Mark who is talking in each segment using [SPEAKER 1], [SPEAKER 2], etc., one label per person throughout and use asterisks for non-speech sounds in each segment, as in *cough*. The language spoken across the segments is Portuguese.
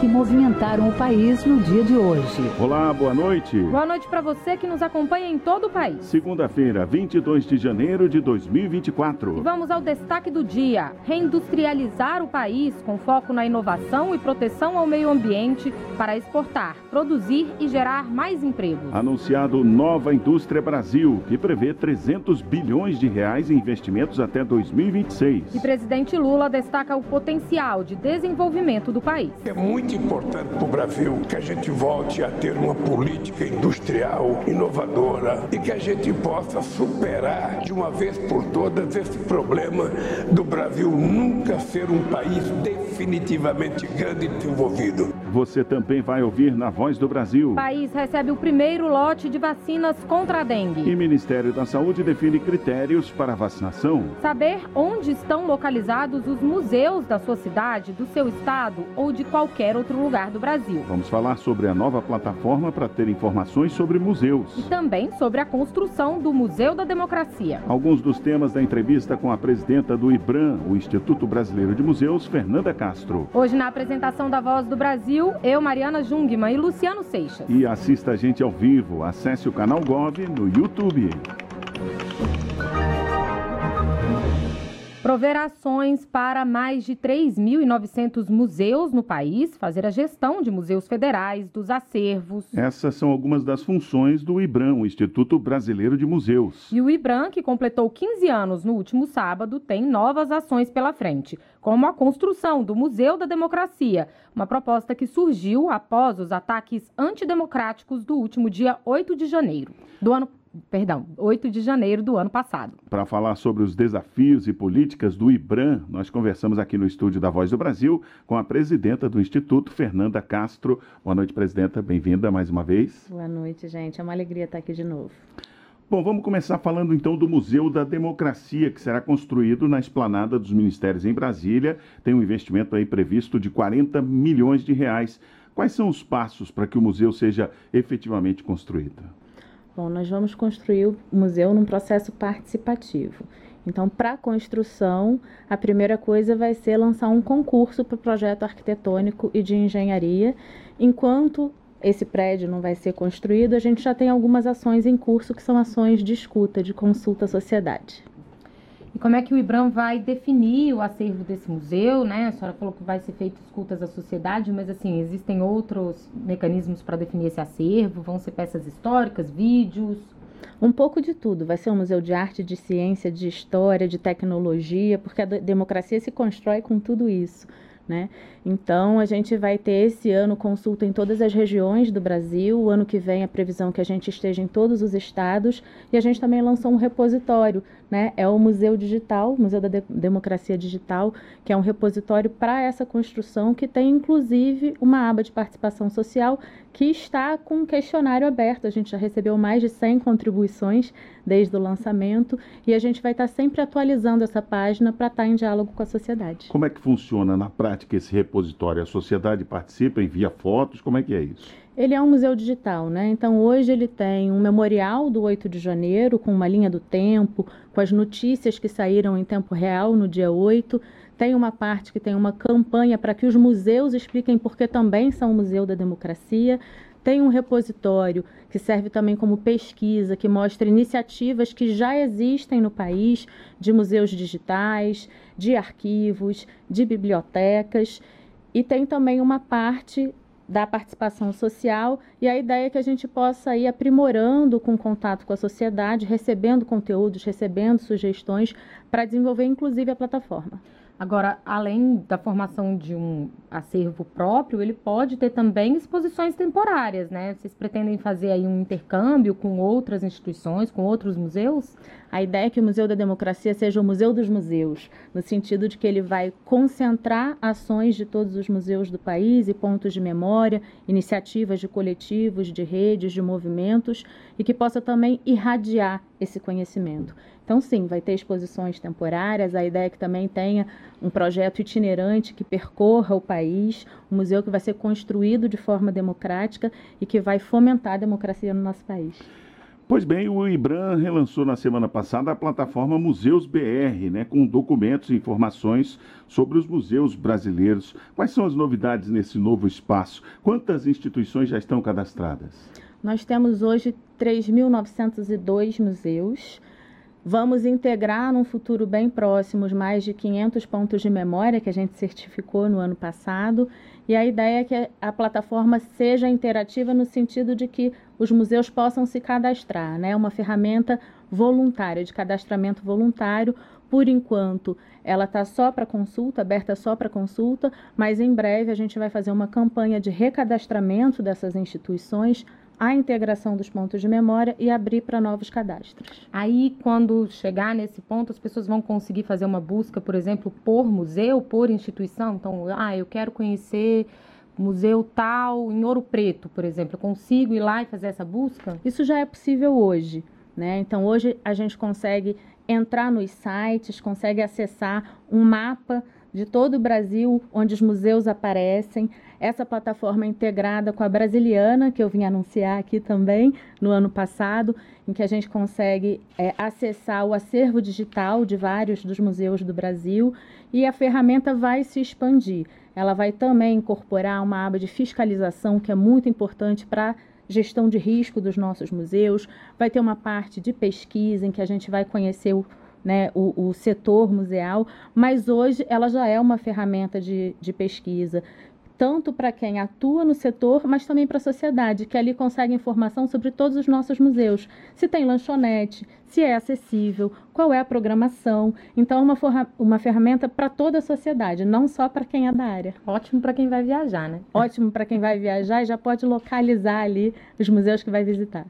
[SPEAKER 1] que movimentaram o país no dia de hoje.
[SPEAKER 2] Olá, boa noite.
[SPEAKER 3] Boa noite para você que nos acompanha em todo o país.
[SPEAKER 2] Segunda-feira, 22 de janeiro de 2024.
[SPEAKER 3] E vamos ao destaque do dia: reindustrializar o país com foco na inovação e proteção ao meio ambiente para exportar, produzir e gerar mais empregos.
[SPEAKER 2] Anunciado Nova Indústria Brasil, que prevê 300 bilhões de reais em investimentos até 2026.
[SPEAKER 3] E presidente Lula destaca o potencial de desenvolvimento do país.
[SPEAKER 4] É muito muito importante para o Brasil que a gente volte a ter uma política industrial inovadora e que a gente possa superar de uma vez por todas esse problema do Brasil nunca ser um país definitivamente grande e desenvolvido.
[SPEAKER 2] Você também vai ouvir na Voz do Brasil.
[SPEAKER 3] O país recebe o primeiro lote de vacinas contra a dengue.
[SPEAKER 2] E o Ministério da Saúde define critérios para a vacinação.
[SPEAKER 3] Saber onde estão localizados os museus da sua cidade, do seu estado ou de qualquer outro lugar do Brasil.
[SPEAKER 2] Vamos falar sobre a nova plataforma para ter informações sobre museus.
[SPEAKER 3] E também sobre a construção do Museu da Democracia.
[SPEAKER 2] Alguns dos temas da entrevista com a presidenta do IBRAM, o Instituto Brasileiro de Museus, Fernanda Castro.
[SPEAKER 3] Hoje, na apresentação da Voz do Brasil, eu, Mariana Jungmann e Luciano Seixas.
[SPEAKER 2] E assista a gente ao vivo. Acesse o canal Gov no YouTube.
[SPEAKER 3] Prover ações para mais de 3.900 museus no país, fazer a gestão de museus federais, dos acervos.
[SPEAKER 2] Essas são algumas das funções do IBRAM, o Instituto Brasileiro de Museus.
[SPEAKER 3] E o IBRAM, que completou 15 anos no último sábado, tem novas ações pela frente, como a construção do Museu da Democracia, uma proposta que surgiu após os ataques antidemocráticos do último dia 8 de janeiro do ano perdão, 8 de janeiro do ano passado.
[SPEAKER 2] Para falar sobre os desafios e políticas do IBRAM, nós conversamos aqui no estúdio da Voz do Brasil com a presidenta do Instituto, Fernanda Castro. Boa noite, presidenta. Bem-vinda mais uma vez.
[SPEAKER 5] Boa noite, gente. É uma alegria estar aqui de novo.
[SPEAKER 2] Bom, vamos começar falando então do Museu da Democracia, que será construído na esplanada dos ministérios em Brasília. Tem um investimento aí previsto de 40 milhões de reais. Quais são os passos para que o museu seja efetivamente construído?
[SPEAKER 5] Bom, nós vamos construir o museu num processo participativo. Então, para a construção, a primeira coisa vai ser lançar um concurso para o projeto arquitetônico e de engenharia. Enquanto esse prédio não vai ser construído, a gente já tem algumas ações em curso que são ações de escuta, de consulta à sociedade.
[SPEAKER 3] E como é que o IBRAM vai definir o acervo desse museu, né? A senhora falou que vai ser feito escutas à sociedade, mas assim, existem outros mecanismos para definir esse acervo? Vão ser peças históricas, vídeos?
[SPEAKER 5] Um pouco de tudo. Vai ser um museu de arte, de ciência, de história, de tecnologia, porque a democracia se constrói com tudo isso. Né? Então, a gente vai ter esse ano consulta em todas as regiões do Brasil. O ano que vem, a previsão é que a gente esteja em todos os estados. E a gente também lançou um repositório né? É o Museu Digital, Museu da De Democracia Digital, que é um repositório para essa construção, que tem inclusive uma aba de participação social que está com um questionário aberto. A gente já recebeu mais de 100 contribuições desde o lançamento e a gente vai estar sempre atualizando essa página para estar em diálogo com a sociedade.
[SPEAKER 2] Como é que funciona na prática esse repositório? A sociedade participa, envia fotos? Como é que é isso?
[SPEAKER 5] Ele é um museu digital, né? Então hoje ele tem um memorial do 8 de janeiro com uma linha do tempo, com as notícias que saíram em tempo real no dia 8. Tem uma parte que tem uma campanha para que os museus expliquem porque também são o Museu da Democracia. Tem um repositório que serve também como pesquisa, que mostra iniciativas que já existem no país de museus digitais, de arquivos, de bibliotecas. E tem também uma parte da participação social e a ideia é que a gente possa ir aprimorando com contato com a sociedade, recebendo conteúdos, recebendo sugestões para desenvolver inclusive a plataforma.
[SPEAKER 3] Agora, além da formação de um acervo próprio, ele pode ter também exposições temporárias, né? Vocês pretendem fazer aí um intercâmbio com outras instituições, com outros museus?
[SPEAKER 5] A ideia é que o Museu da Democracia seja o Museu dos Museus, no sentido de que ele vai concentrar ações de todos os museus do país e pontos de memória, iniciativas de coletivos, de redes, de movimentos, e que possa também irradiar esse conhecimento. Então, sim, vai ter exposições temporárias. A ideia é que também tenha um projeto itinerante que percorra o país, um museu que vai ser construído de forma democrática e que vai fomentar a democracia no nosso país.
[SPEAKER 2] Pois bem, o IBRAM relançou na semana passada a plataforma Museus BR, né, com documentos e informações sobre os museus brasileiros. Quais são as novidades nesse novo espaço? Quantas instituições já estão cadastradas?
[SPEAKER 5] Nós temos hoje 3.902 museus. Vamos integrar num futuro bem próximo os mais de 500 pontos de memória que a gente certificou no ano passado. E a ideia é que a plataforma seja interativa no sentido de que os museus possam se cadastrar, né? Uma ferramenta voluntária, de cadastramento voluntário. Por enquanto, ela está só para consulta, aberta só para consulta, mas em breve a gente vai fazer uma campanha de recadastramento dessas instituições a integração dos pontos de memória e abrir para novos cadastros.
[SPEAKER 3] Aí, quando chegar nesse ponto, as pessoas vão conseguir fazer uma busca, por exemplo, por museu, por instituição. Então, ah, eu quero conhecer museu tal em Ouro Preto, por exemplo. Eu consigo ir lá e fazer essa busca?
[SPEAKER 5] Isso já é possível hoje. Né? Então, hoje a gente consegue entrar nos sites, consegue acessar um mapa de todo o Brasil onde os museus aparecem essa plataforma integrada com a Brasiliana, que eu vim anunciar aqui também no ano passado, em que a gente consegue é, acessar o acervo digital de vários dos museus do Brasil e a ferramenta vai se expandir. Ela vai também incorporar uma aba de fiscalização que é muito importante para gestão de risco dos nossos museus, vai ter uma parte de pesquisa em que a gente vai conhecer o, né, o, o, setor museal, mas hoje ela já é uma ferramenta de, de pesquisa tanto para quem atua no setor, mas também para a sociedade, que ali consegue informação sobre todos os nossos museus. Se tem lanchonete, se é acessível, qual é a programação. Então, é uma, uma ferramenta para toda a sociedade, não só para quem é da área.
[SPEAKER 3] Ótimo para quem vai viajar, né?
[SPEAKER 5] Ótimo para quem vai viajar e já pode localizar ali os museus que vai visitar.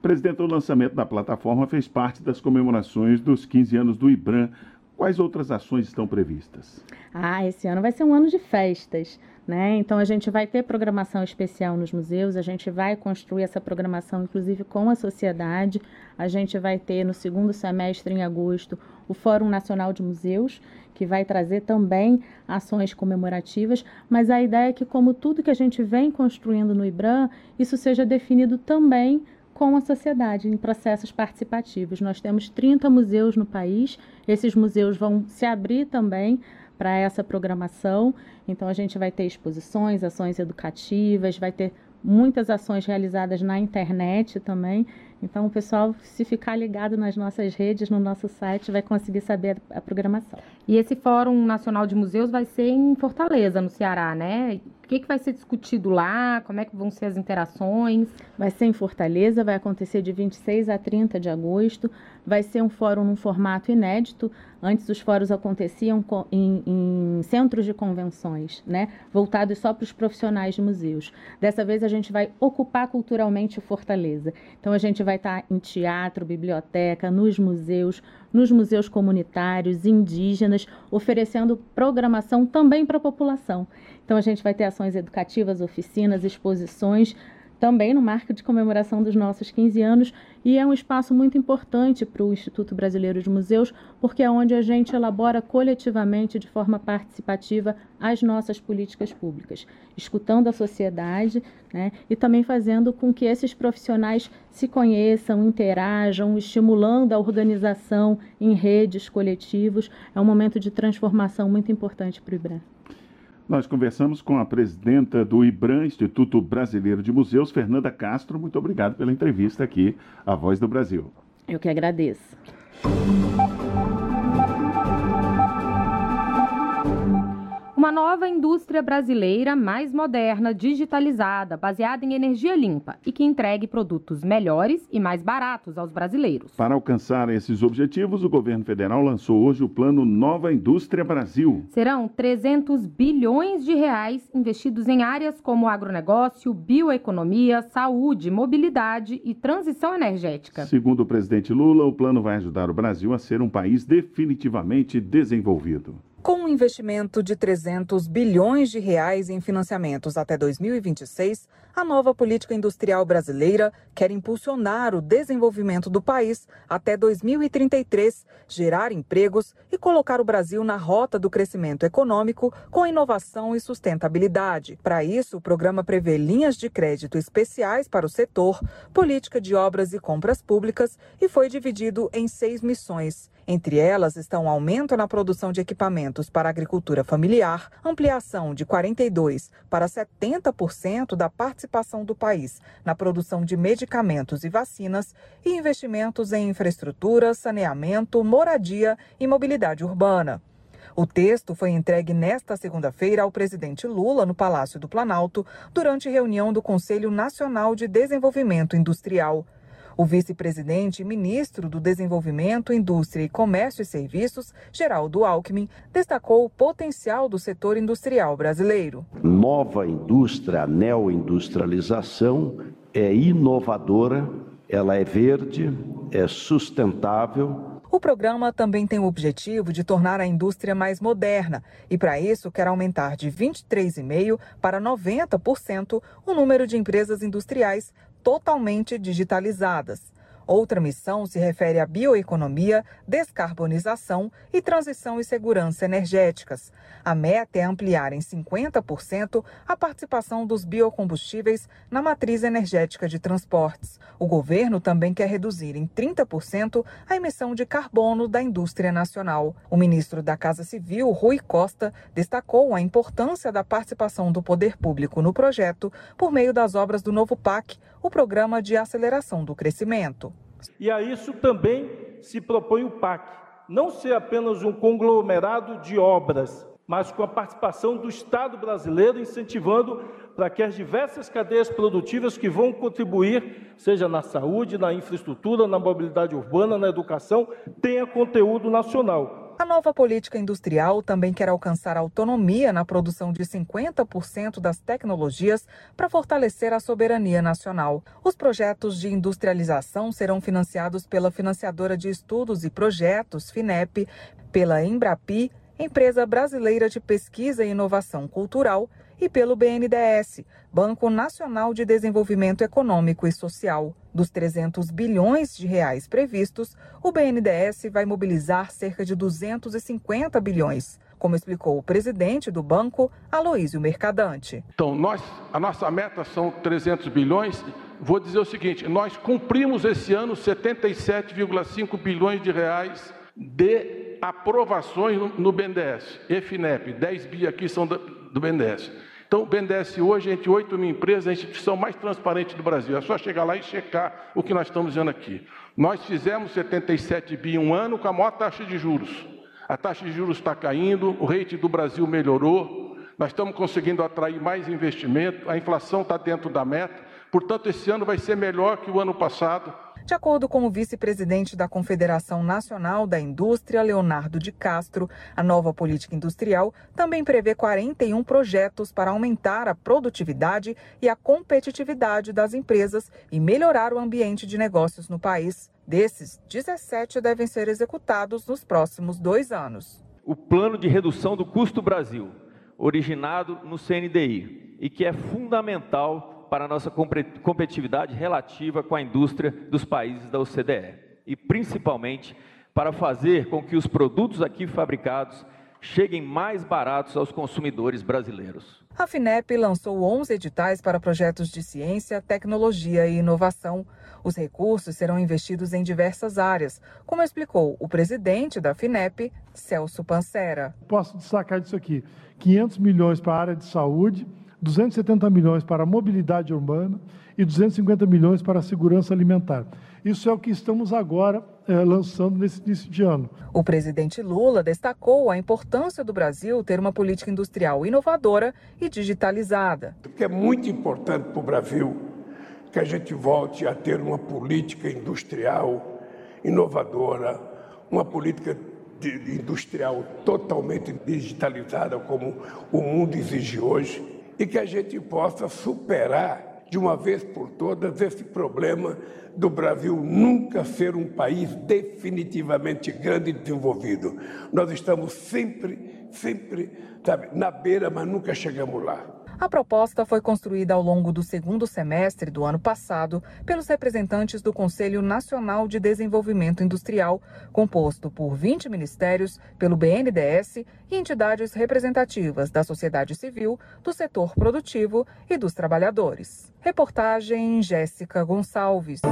[SPEAKER 2] Presidente, o lançamento da plataforma fez parte das comemorações dos 15 anos do IBRAM. Quais outras ações estão previstas?
[SPEAKER 5] Ah, esse ano vai ser um ano de festas. Né? Então, a gente vai ter programação especial nos museus, a gente vai construir essa programação, inclusive, com a sociedade. A gente vai ter, no segundo semestre, em agosto, o Fórum Nacional de Museus, que vai trazer também ações comemorativas, mas a ideia é que, como tudo que a gente vem construindo no IBRAM, isso seja definido também com a sociedade em processos participativos. Nós temos 30 museus no país, esses museus vão se abrir também para essa programação. Então, a gente vai ter exposições, ações educativas, vai ter muitas ações realizadas na internet também. Então, o pessoal, se ficar ligado nas nossas redes, no nosso site, vai conseguir saber a programação.
[SPEAKER 3] E esse Fórum Nacional de Museus vai ser em Fortaleza, no Ceará, né? O que, que vai ser discutido lá? Como é que vão ser as interações?
[SPEAKER 5] Vai ser em Fortaleza, vai acontecer de 26 a 30 de agosto. Vai ser um fórum num formato inédito. Antes os fóruns aconteciam em, em centros de convenções, né? Voltados só para os profissionais de museus. Dessa vez a gente vai ocupar culturalmente Fortaleza. Então a gente vai estar em teatro, biblioteca, nos museus, nos museus comunitários, indígenas, oferecendo programação também para a população. Então, a gente vai ter ações educativas, oficinas, exposições, também no marco de comemoração dos nossos 15 anos, e é um espaço muito importante para o Instituto Brasileiro de Museus, porque é onde a gente elabora coletivamente, de forma participativa, as nossas políticas públicas, escutando a sociedade né, e também fazendo com que esses profissionais se conheçam, interajam, estimulando a organização em redes, coletivos. É um momento de transformação muito importante para o IBRAM.
[SPEAKER 2] Nós conversamos com a presidenta do IBRAM, Instituto Brasileiro de Museus, Fernanda Castro. Muito obrigado pela entrevista aqui, A Voz do Brasil.
[SPEAKER 5] Eu que agradeço.
[SPEAKER 3] Nova indústria brasileira mais moderna, digitalizada, baseada em energia limpa e que entregue produtos melhores e mais baratos aos brasileiros.
[SPEAKER 2] Para alcançar esses objetivos, o governo federal lançou hoje o plano Nova Indústria Brasil.
[SPEAKER 3] Serão 300 bilhões de reais investidos em áreas como agronegócio, bioeconomia, saúde, mobilidade e transição energética.
[SPEAKER 2] Segundo o presidente Lula, o plano vai ajudar o Brasil a ser um país definitivamente desenvolvido.
[SPEAKER 6] Com um investimento de 300 bilhões de reais em financiamentos até 2026, A nova política industrial brasileira quer impulsionar o desenvolvimento do país até 2033, gerar empregos e colocar o Brasil na rota do crescimento econômico com inovação e sustentabilidade. Para isso, o programa prevê linhas de crédito especiais para o setor, política de obras e compras públicas e foi dividido em seis missões. Entre elas estão aumento na produção de equipamentos para agricultura familiar, ampliação de 42% para 70% da participação do país na produção de medicamentos e vacinas e investimentos em infraestrutura, saneamento, moradia e mobilidade urbana. O texto foi entregue nesta segunda-feira ao presidente Lula no Palácio do Planalto durante reunião do Conselho Nacional de Desenvolvimento Industrial. O vice-presidente e ministro do Desenvolvimento, Indústria e Comércio e Serviços, Geraldo Alckmin, destacou o potencial do setor industrial brasileiro.
[SPEAKER 7] Nova indústria, neoindustrialização, é inovadora, ela é verde, é sustentável,
[SPEAKER 6] o programa também tem o objetivo de tornar a indústria mais moderna e, para isso, quer aumentar de 23,5% para 90% o número de empresas industriais totalmente digitalizadas. Outra missão se refere à bioeconomia, descarbonização e transição e segurança energéticas. A meta é ampliar em 50% a participação dos biocombustíveis na matriz energética de transportes. O governo também quer reduzir em 30% a emissão de carbono da indústria nacional. O ministro da Casa Civil, Rui Costa, destacou a importância da participação do poder público no projeto por meio das obras do novo PAC, o Programa de Aceleração do Crescimento.
[SPEAKER 8] E a isso também se propõe o PAC, não ser apenas um conglomerado de obras, mas com a participação do Estado brasileiro, incentivando para que as diversas cadeias produtivas que vão contribuir, seja na saúde, na infraestrutura, na mobilidade urbana, na educação, tenha conteúdo nacional.
[SPEAKER 6] A nova política industrial também quer alcançar autonomia na produção de 50% das tecnologias para fortalecer a soberania nacional. Os projetos de industrialização serão financiados pela financiadora de estudos e projetos, FINEP, pela Embrapi, empresa brasileira de pesquisa e inovação cultural, e pelo BNDES, Banco Nacional de Desenvolvimento Econômico e Social. Dos 300 bilhões de reais previstos, o BNDES vai mobilizar cerca de 250 bilhões, como explicou o presidente do banco, Aloísio Mercadante.
[SPEAKER 9] Então, nós, a nossa meta são 300 bilhões. Vou dizer o seguinte, nós cumprimos esse ano 77,5 bilhões de reais de aprovações no, BNDES, EFINEP, 10 bi aqui são do BNDES. Então, o BNDES hoje, entre 8 mil empresas, é a instituição mais transparente do Brasil. É só chegar lá e checar o que nós estamos dizendo aqui. Nós fizemos 77 bi em um ano com a maior taxa de juros. A taxa de juros está caindo, o rate do Brasil melhorou, nós estamos conseguindo atrair mais investimento, a inflação está dentro da meta, portanto, esse ano vai ser melhor que o ano passado.
[SPEAKER 6] De acordo com o vice-presidente da Confederação Nacional da Indústria, Leonardo de Castro, a nova política industrial também prevê 41 projetos para aumentar a produtividade e a competitividade das empresas e melhorar o ambiente de negócios no país. Desses, 17 devem ser executados nos próximos dois anos.
[SPEAKER 10] O Plano de Redução do Custo Brasil, originado no CNDI e que é fundamental para a nossa competitividade relativa com a indústria dos países da OCDE e principalmente para fazer com que os produtos aqui fabricados cheguem mais baratos aos consumidores brasileiros.
[SPEAKER 6] A FINEP lançou 11 editais para projetos de ciência, tecnologia e inovação. Os recursos serão investidos em diversas áreas, como explicou o presidente da FINEP, Celso Pancera.
[SPEAKER 11] Posso destacar disso aqui: 500 milhões para a área de saúde, 270 milhões para a mobilidade urbana e 250 milhões para a segurança alimentar. Isso é o que estamos agora é, lançando nesse início de ano.
[SPEAKER 6] O presidente Lula destacou a importância do Brasil ter uma política industrial inovadora e digitalizada.
[SPEAKER 4] Porque é muito importante para o Brasil que a gente volte a ter uma política industrial inovadora, uma política industrial totalmente digitalizada, como o mundo exige hoje e que a gente possa superar de uma vez por todas esse problema do Brasil nunca ser um país definitivamente grande e desenvolvido. Nós estamos sempre, sempre sabe, na beira, mas nunca chegamos lá.
[SPEAKER 6] A proposta foi construída ao longo do segundo semestre do ano passado pelos representantes do Conselho Nacional de Desenvolvimento Industrial, composto por 20 ministérios, pelo BNDES e entidades representativas da sociedade civil, do setor produtivo e dos trabalhadores. Reportagem Jéssica Gonçalves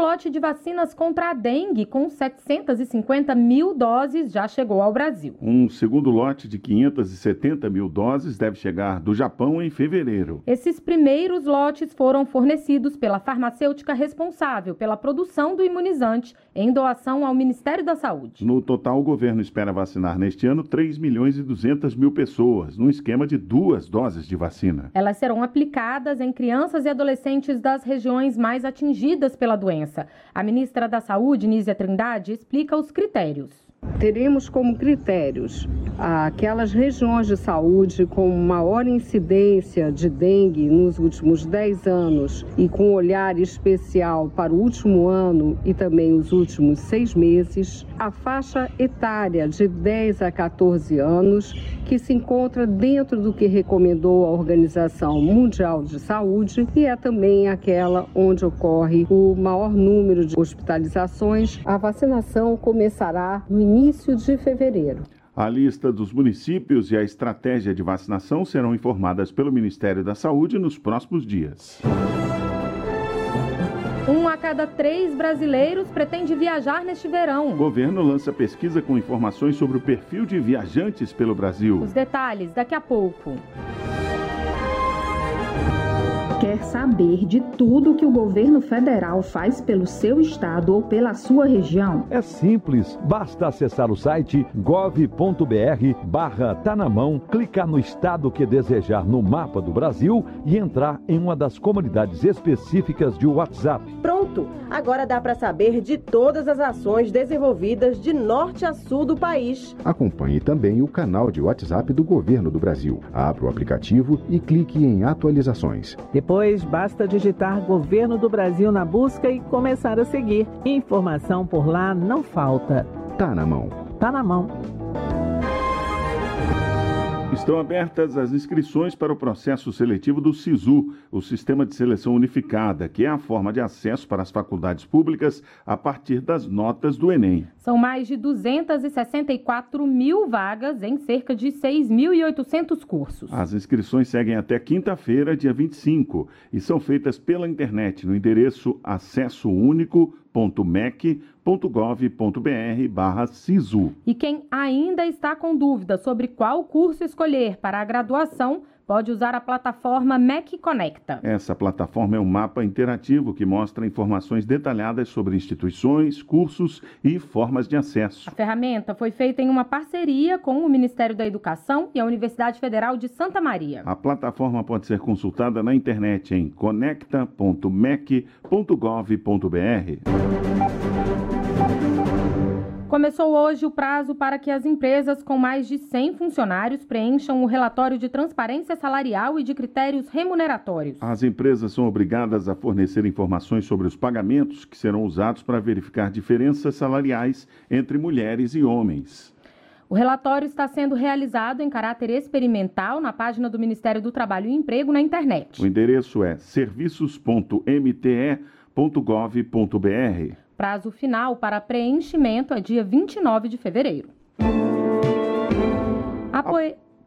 [SPEAKER 3] lote de vacinas contra a dengue, com 750 mil doses, já chegou ao Brasil.
[SPEAKER 2] Um segundo lote de 570 mil doses deve chegar do Japão em fevereiro.
[SPEAKER 3] Esses primeiros lotes foram fornecidos pela farmacêutica responsável pela produção do imunizante em doação ao Ministério da Saúde.
[SPEAKER 2] No total, o governo espera vacinar neste ano 3 milhões e 200 mil pessoas, num esquema de duas doses de vacina.
[SPEAKER 3] Elas serão aplicadas em crianças e adolescentes das regiões mais atingidas pela pela doença. A ministra da Saúde, Nízia Trindade, explica os critérios.
[SPEAKER 12] Teremos como critérios aquelas regiões de saúde com maior incidência de dengue nos últimos 10 anos e com olhar especial para o último ano e também os últimos seis meses, a faixa etária de 10 a 14 anos, que se encontra dentro do que recomendou a Organização Mundial de Saúde e é também aquela onde ocorre o maior número de hospitalizações. A vacinação começará no início de fevereiro.
[SPEAKER 2] A lista dos municípios e a estratégia de vacinação serão informadas pelo Ministério da Saúde nos próximos dias.
[SPEAKER 3] Um a cada três brasileiros pretende viajar neste verão.
[SPEAKER 2] O governo lança pesquisa com informações sobre o perfil de viajantes pelo Brasil.
[SPEAKER 3] Os detalhes daqui a pouco.
[SPEAKER 13] Quer saber de tudo que o governo federal faz pelo seu estado ou pela sua região?
[SPEAKER 14] É simples, basta acessar o site gov.br barra tá na mão, clicar no estado que desejar no mapa do Brasil e entrar em uma das comunidades específicas de WhatsApp.
[SPEAKER 15] Pronto! Agora dá para saber de todas as ações desenvolvidas de norte a sul do país.
[SPEAKER 16] Acompanhe também o canal de WhatsApp do Governo do Brasil. Abra o aplicativo e clique em atualizações.
[SPEAKER 17] Depois, basta digitar Governo do Brasil na busca e começar a seguir. Informação por lá não falta.
[SPEAKER 16] Tá na mão.
[SPEAKER 17] Tá na mão.
[SPEAKER 2] Estão abertas as inscrições para o processo seletivo do SISU, o Sistema de Seleção Unificada, que é a forma de acesso para as faculdades públicas a partir das notas do Enem.
[SPEAKER 3] São mais de 264 mil vagas em cerca de 6.800 cursos.
[SPEAKER 2] As inscrições seguem até quinta-feira, dia 25, e são feitas pela internet no endereço acessounico.mec.gov.br barra SISU.
[SPEAKER 3] E quem ainda está com dúvida sobre qual curso escolher para a graduação, pode usar a plataforma MEC Conecta.
[SPEAKER 2] Essa plataforma é um mapa interativo que mostra informações detalhadas sobre instituições, cursos e formas de acesso.
[SPEAKER 3] A ferramenta foi feita em uma parceria com o Ministério da Educação e a Universidade Federal de Santa Maria.
[SPEAKER 2] A plataforma pode ser consultada na internet em conecta.mec.gov.br.
[SPEAKER 3] Começou hoje o prazo para que as empresas com mais de 100 funcionários preencham o relatório de transparência salarial e de critérios remuneratórios.
[SPEAKER 2] As empresas são obrigadas a fornecer informações sobre os pagamentos que serão usados para verificar diferenças salariais entre mulheres e homens.
[SPEAKER 3] O relatório está sendo realizado em caráter experimental na página do Ministério do Trabalho e Emprego na internet.
[SPEAKER 2] O endereço é serviços.mte.gov.br.
[SPEAKER 3] Prazo final para preenchimento é dia 29 de fevereiro.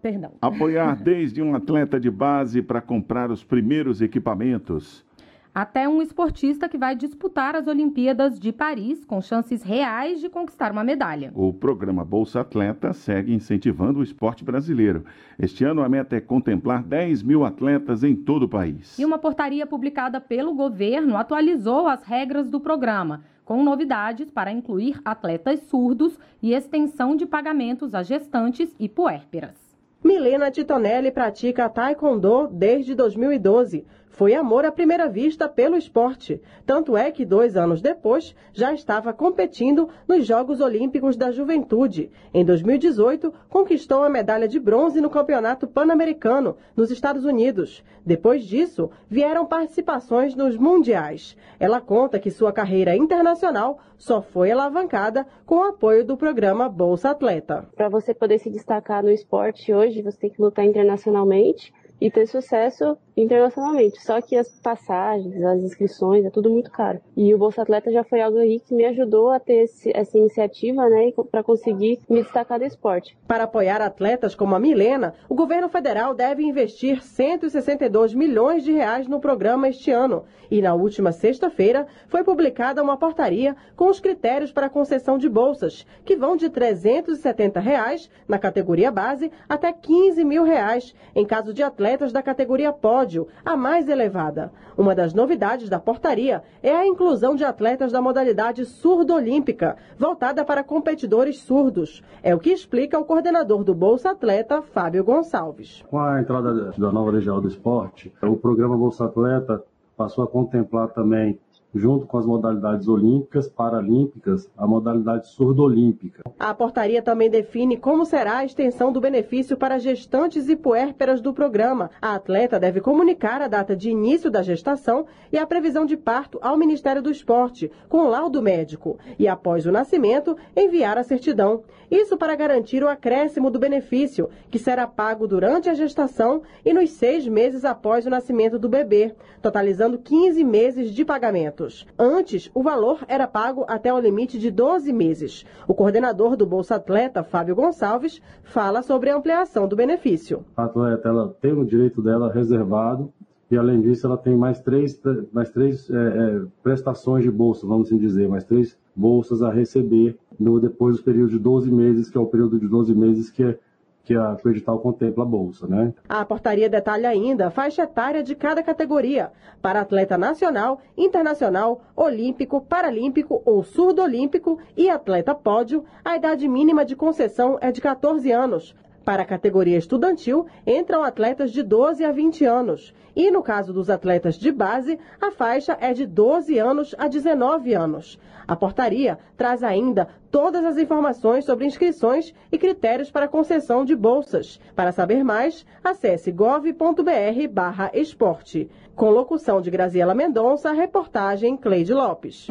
[SPEAKER 3] Perdão.
[SPEAKER 2] Apoiar desde um atleta de base para comprar os primeiros equipamentos
[SPEAKER 3] até um esportista que vai disputar as Olimpíadas de Paris com chances reais de conquistar uma medalha.
[SPEAKER 2] O programa Bolsa Atleta segue incentivando o esporte brasileiro. Este ano a meta é contemplar 10 mil atletas em todo o país.
[SPEAKER 3] E uma portaria publicada pelo governo atualizou as regras do programa com novidades para incluir atletas surdos e extensão de pagamentos a gestantes e puérperas.
[SPEAKER 15] Milena Titonelli pratica taekwondo desde 2012 Foi amor à primeira vista pelo esporte. Tanto é que dois anos depois já estava competindo nos Jogos Olímpicos da Juventude. Em 2018, conquistou a medalha de bronze no Campeonato Pan-Americano, nos Estados Unidos. Depois disso, vieram participações nos Mundiais. Ela conta que sua carreira internacional só foi alavancada com o apoio do programa Bolsa Atleta.
[SPEAKER 18] Para você poder se destacar no esporte hoje, você tem que lutar internacionalmente e ter sucesso internacionalmente. Só que as passagens, as inscrições, é tudo muito caro. E o Bolsa Atleta já foi algo aí que me ajudou a ter esse, essa iniciativa, né, para conseguir me destacar do esporte.
[SPEAKER 15] Para apoiar atletas como a Milena, o governo federal deve investir 162 milhões de reais no programa este ano. E na última sexta-feira foi publicada uma portaria com os critérios para concessão de bolsas, que vão de 370 reais na categoria base até 15 mil reais em caso de atletas da categoria pós pódio, a mais elevada. Uma das novidades da portaria é a inclusão de atletas da modalidade surdo-olímpica, voltada para competidores surdos. É o que explica o coordenador do Bolsa Atleta, Fábio Gonçalves.
[SPEAKER 19] Com a entrada da nova legião do esporte, o programa Bolsa Atleta passou a contemplar também junto com as modalidades olímpicas, paralímpicas, a modalidade surdo-olímpica.
[SPEAKER 15] A portaria também define como será a extensão do benefício para gestantes e puérperas do programa. A atleta deve comunicar a data de início da gestação e a previsão de parto ao Ministério do Esporte, com laudo médico, e após o nascimento, enviar a certidão. Isso para garantir o acréscimo do benefício, que será pago durante a gestação e nos seis meses após o nascimento do bebê, totalizando 15 meses de pagamento. Antes, o valor era pago até o limite de 12 meses. O coordenador do Bolsa Atleta, Fábio Gonçalves, fala sobre a ampliação do benefício.
[SPEAKER 19] A atleta ela tem o direito dela reservado e, além disso, ela tem mais três, mais três é, é, prestações de bolsa, vamos assim dizer, mais três bolsas a receber no, depois do período de 12 meses, que é o período de 12 meses que é que a, o edital contempla a bolsa, né?
[SPEAKER 15] A portaria detalha ainda a faixa etária de cada categoria, para atleta nacional, internacional, olímpico, paralímpico ou surdo-olímpico e atleta pódio, a idade mínima de concessão é de 14 anos. Para a categoria estudantil, entram atletas de 12 a 20 anos. E no caso dos atletas de base, a faixa é de 12 anos a 19 anos. A portaria traz ainda todas as informações sobre inscrições e critérios para concessão de bolsas. Para saber mais, acesse gov.br/esporte. Com locução de Graziela Mendonça, reportagem Cleide Lopes.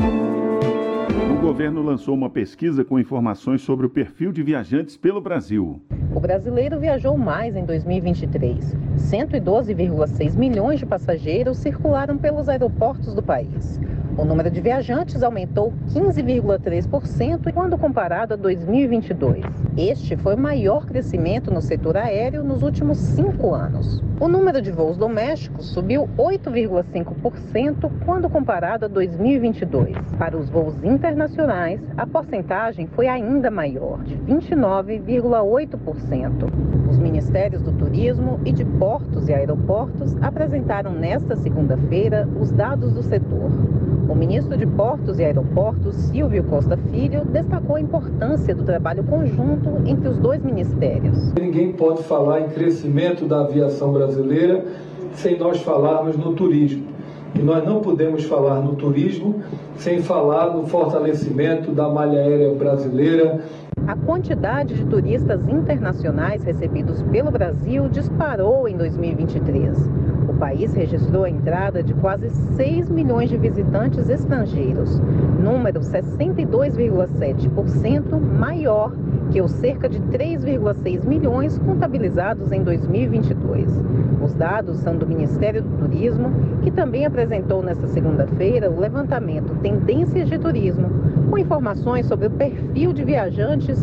[SPEAKER 2] O governo lançou uma pesquisa com informações sobre o perfil de viajantes pelo Brasil.
[SPEAKER 20] O brasileiro viajou mais em 2023. 112,6 milhões de passageiros circularam pelos aeroportos do país. O número de viajantes aumentou 15,3% quando comparado a 2022. Este foi o maior crescimento no setor aéreo nos últimos cinco anos. O número de voos domésticos subiu 8,5% quando comparado a 2022. Para os voos internacionais, a porcentagem foi ainda maior, de 29,8%. Os ministérios do Turismo e de Portos e Aeroportos apresentaram nesta segunda-feira os dados do setor. O ministro de Portos e Aeroportos, Silvio Costa Filho, destacou a importância do trabalho conjunto entre os dois ministérios.
[SPEAKER 21] Ninguém pode falar em crescimento da aviação brasileira sem nós falarmos no turismo. E nós não podemos falar no turismo sem falar no fortalecimento da malha aérea brasileira.
[SPEAKER 20] A quantidade de turistas internacionais recebidos pelo Brasil disparou em 2023. O país registrou a entrada de quase 6 milhões de visitantes estrangeiros, número 62,7% maior que os cerca de 3,6 milhões contabilizados em 2022. Os dados são do Ministério do Turismo, que também apresentou nesta segunda-feira o levantamento Tendências de Turismo, com informações sobre o perfil de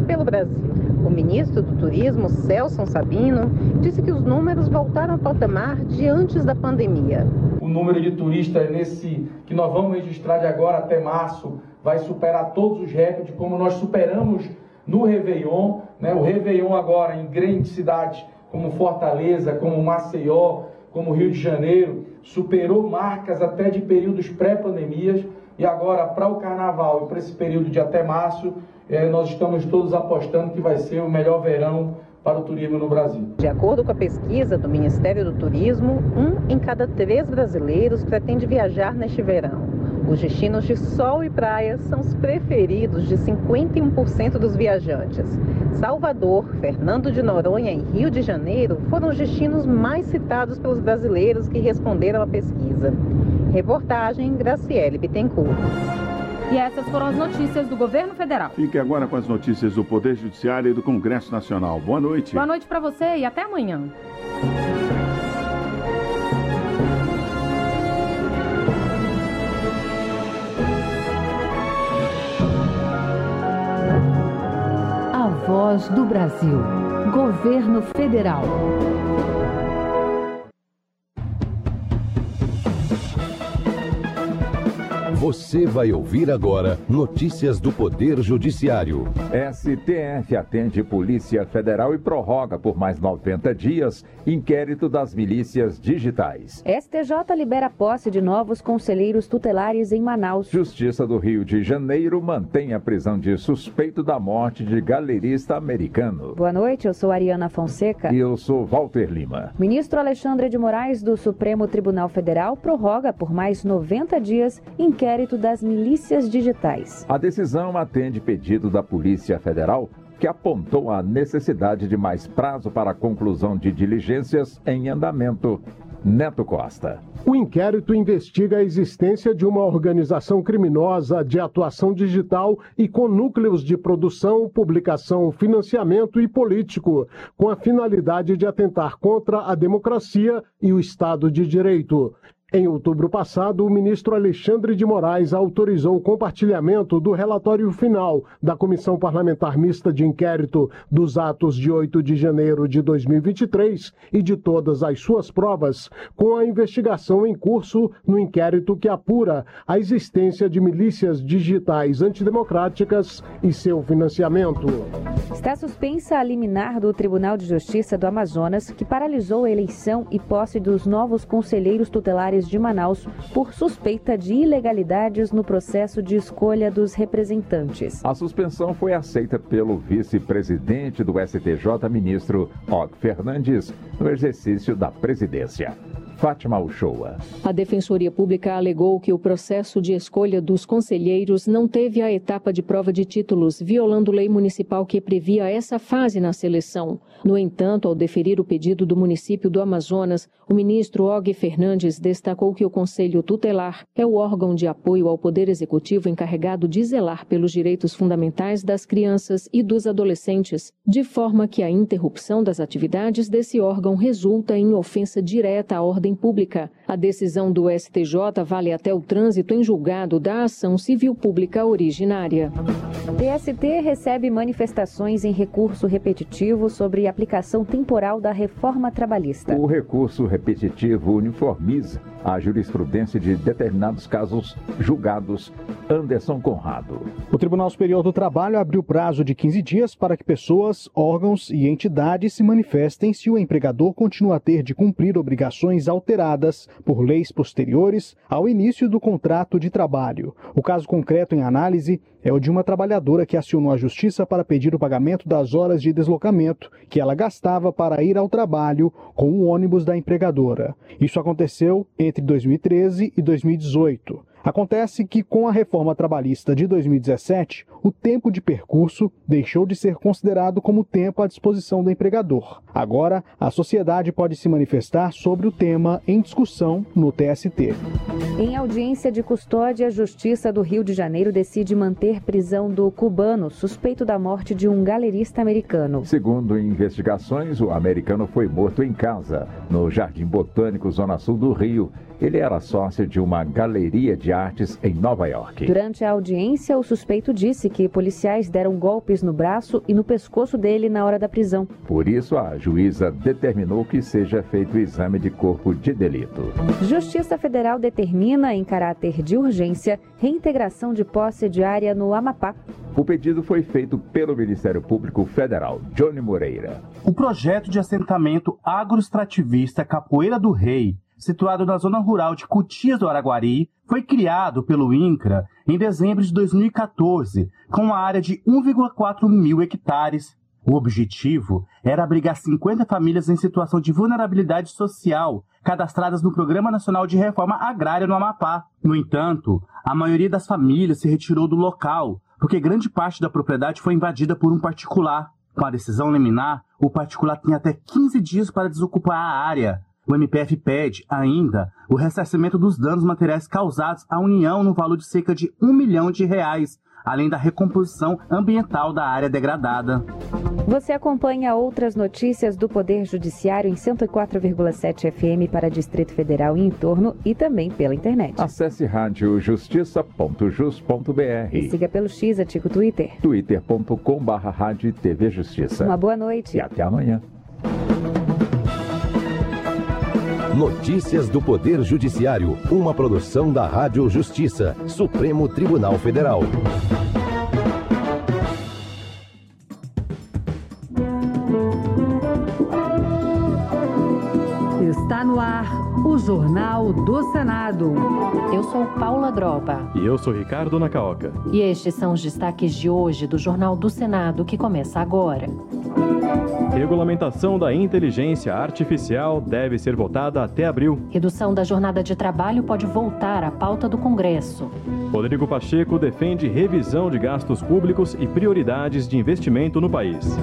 [SPEAKER 20] pelo Brasil. O ministro do Turismo, Celso Sabino, disse que os números voltaram ao patamar de antes da pandemia.
[SPEAKER 21] O número de turistas nesse que nós vamos registrar de agora até março vai superar todos os recordes, como nós superamos no Réveillon, né? o Réveillon agora em grandes cidades como Fortaleza, como Maceió, como Rio de Janeiro, superou marcas até de períodos pré-pandemias e agora para o Carnaval e para esse período de até março, eh, nós estamos todos apostando que vai ser o melhor verão para o turismo no Brasil.
[SPEAKER 20] De acordo com a pesquisa do Ministério do Turismo, um em cada três brasileiros pretende viajar neste verão. Os destinos de sol e praia são os preferidos de 51% dos viajantes. Salvador, Fernando de Noronha e Rio de Janeiro foram os destinos mais citados pelos brasileiros que responderam à pesquisa. Reportagem Graciele Bittencourt.
[SPEAKER 3] E essas foram as notícias do governo federal.
[SPEAKER 2] Fique agora com as notícias do Poder Judiciário e do Congresso Nacional. Boa noite.
[SPEAKER 3] Boa noite para você e até amanhã.
[SPEAKER 1] A voz do Brasil. Governo Federal.
[SPEAKER 22] Você vai ouvir agora notícias do Poder Judiciário.
[SPEAKER 23] STF atende Polícia Federal e prorroga por mais 90 dias inquérito das milícias digitais.
[SPEAKER 24] STJ libera posse de novos conselheiros tutelares em Manaus.
[SPEAKER 23] Justiça do Rio de Janeiro mantém a prisão de suspeito da morte de galerista americano.
[SPEAKER 24] Boa noite, eu sou Ariana Fonseca.
[SPEAKER 23] E eu sou Walter Lima.
[SPEAKER 24] Ministro Alexandre de Moraes do Supremo Tribunal Federal prorroga por mais 90 dias inquérito inquérito das milícias digitais.
[SPEAKER 23] A decisão atende pedido da Polícia Federal que apontou a necessidade de mais prazo para a conclusão de diligências em andamento. Neto Costa.
[SPEAKER 25] O inquérito investiga a existência de uma organização criminosa de atuação digital e com núcleos de produção, publicação, financiamento e político, com a finalidade de atentar contra a democracia e o Estado de Direito. Em outubro passado, o ministro Alexandre de Moraes autorizou o compartilhamento do relatório final da Comissão Parlamentar Mista de Inquérito dos atos de 8 de janeiro de 2023 e de todas as suas provas, com a investigação em curso no inquérito que apura a existência de milícias digitais antidemocráticas e seu financiamento.
[SPEAKER 24] Está suspensa a liminar do Tribunal de Justiça do Amazonas, que paralisou a eleição e posse dos novos conselheiros tutelares de Manaus por suspeita de ilegalidades no processo de escolha dos representantes.
[SPEAKER 23] A suspensão foi aceita pelo vice-presidente do STJ, ministro Og Fernandes, no exercício da presidência. Fátima Uchoa.
[SPEAKER 26] A Defensoria Pública alegou que o processo de escolha dos conselheiros não teve a etapa de prova de títulos, violando lei municipal que previa essa fase na seleção. No entanto, ao deferir o pedido do município do Amazonas, o ministro Og Fernandes destacou que o Conselho Tutelar é o órgão de apoio ao Poder Executivo encarregado de zelar pelos direitos fundamentais das crianças e dos adolescentes, de forma que a interrupção das atividades desse órgão resulta em ofensa direta à ordem pública. A decisão do STJ vale até o trânsito em julgado da ação civil pública originária.
[SPEAKER 24] TST recebe manifestações em recurso repetitivo sobre aplicação temporal da reforma trabalhista.
[SPEAKER 23] O recurso repetitivo uniformiza a jurisprudência de determinados casos julgados. Anderson Conrado.
[SPEAKER 27] O Tribunal Superior do Trabalho abriu prazo de 15 dias para que pessoas, órgãos e entidades se manifestem se o empregador continua a ter de cumprir obrigações alteradas por leis posteriores ao início do contrato de trabalho. O caso concreto em análise é o de uma trabalhadora que acionou a justiça para pedir o pagamento das horas de deslocamento que ela gastava para ir ao trabalho com o ônibus da empregadora. Isso aconteceu entre 2013 e 2018. Acontece que, com a reforma trabalhista de 2017, o tempo de percurso deixou de ser considerado como tempo à disposição do empregador. Agora, a sociedade pode se manifestar sobre o tema em discussão no TST.
[SPEAKER 24] Em audiência de custódia, a Justiça do Rio de Janeiro decide manter prisão do cubano suspeito da morte de um galerista americano.
[SPEAKER 23] Segundo investigações, o americano foi morto em casa, no Jardim Botânico, Zona Sul do Rio. Ele era sócio de uma galeria de artes em Nova York.
[SPEAKER 24] Durante a audiência, o suspeito disse que policiais deram golpes no braço e no pescoço dele na hora da prisão.
[SPEAKER 23] Por isso, a juíza determinou que seja feito o exame de corpo de delito.
[SPEAKER 24] Justiça Federal determina, em caráter de urgência, reintegração de posse diária no Amapá.
[SPEAKER 23] O pedido foi feito pelo Ministério Público Federal, Johnny Moreira.
[SPEAKER 28] O projeto de assentamento agroextrativista Capoeira do Rei situado na zona rural de Cutias do Araguari, foi criado pelo INCRA em dezembro de 2014, com uma área de 1,4 mil hectares. O objetivo era abrigar 50 famílias em situação de vulnerabilidade social, cadastradas no Programa Nacional de Reforma Agrária no Amapá. No entanto, a maioria das famílias se retirou do local, porque grande parte da propriedade foi invadida por um particular. Com a decisão liminar, o particular tem até 15 dias para desocupar a área. O MPF pede, ainda, o ressarcimento dos danos materiais causados à União no valor de cerca de um milhão de reais, além da recomposição ambiental da área degradada.
[SPEAKER 29] Você acompanha outras notícias do Poder Judiciário em 104,7 FM para Distrito Federal e em torno e também pela internet.
[SPEAKER 23] Acesse radiojustiça.jus.br
[SPEAKER 29] e siga pelo X Atico Twitter.
[SPEAKER 23] twitter.com.br.
[SPEAKER 29] Uma boa noite.
[SPEAKER 23] E até amanhã.
[SPEAKER 30] Notícias do Poder Judiciário, uma produção da Rádio Justiça, Supremo Tribunal Federal.
[SPEAKER 31] Está no ar o Jornal do Senado.
[SPEAKER 32] Eu sou Paula Groba.
[SPEAKER 33] E eu sou Ricardo Nacaoca.
[SPEAKER 32] E estes são os destaques de hoje do Jornal do Senado que começa agora.
[SPEAKER 33] Regulamentação da inteligência artificial deve ser votada até abril.
[SPEAKER 32] Redução da jornada de trabalho pode voltar à pauta do Congresso.
[SPEAKER 33] Rodrigo Pacheco defende revisão de gastos públicos e prioridades de investimento no país.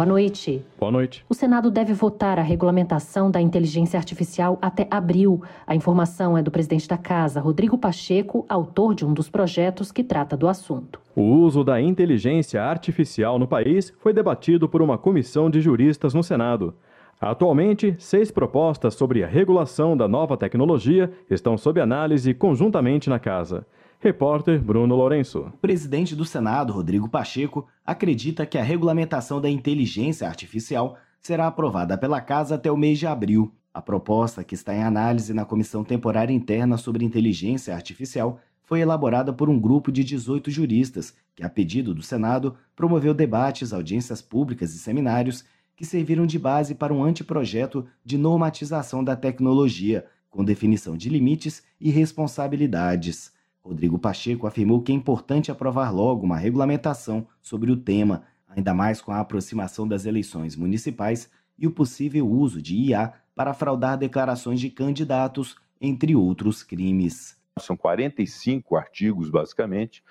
[SPEAKER 32] Boa noite.
[SPEAKER 33] Boa noite.
[SPEAKER 32] O Senado deve votar a regulamentação da inteligência artificial até abril. A informação é do presidente da Casa, Rodrigo Pacheco, autor de um dos projetos que trata do assunto.
[SPEAKER 33] O uso da inteligência artificial no país foi debatido por uma comissão de juristas no Senado. Atualmente, seis propostas sobre a regulação da nova tecnologia estão sob análise conjuntamente na Casa. Repórter Bruno Lourenço.
[SPEAKER 34] O presidente do Senado, Rodrigo Pacheco, acredita que a regulamentação da inteligência artificial será aprovada pela Casa até o mês de abril. A proposta, que está em análise na Comissão Temporária Interna sobre Inteligência Artificial, foi elaborada por um grupo de 18 juristas, que, a pedido do Senado, promoveu debates, audiências públicas e seminários que serviram de base para um anteprojeto de normatização da tecnologia, com definição de limites e responsabilidades. Rodrigo Pacheco afirmou que é importante aprovar logo uma regulamentação sobre o tema, ainda mais com a aproximação das eleições municipais e o possível uso de IA para fraudar declarações de candidatos, entre outros crimes.
[SPEAKER 35] São 45 artigos, basicamente,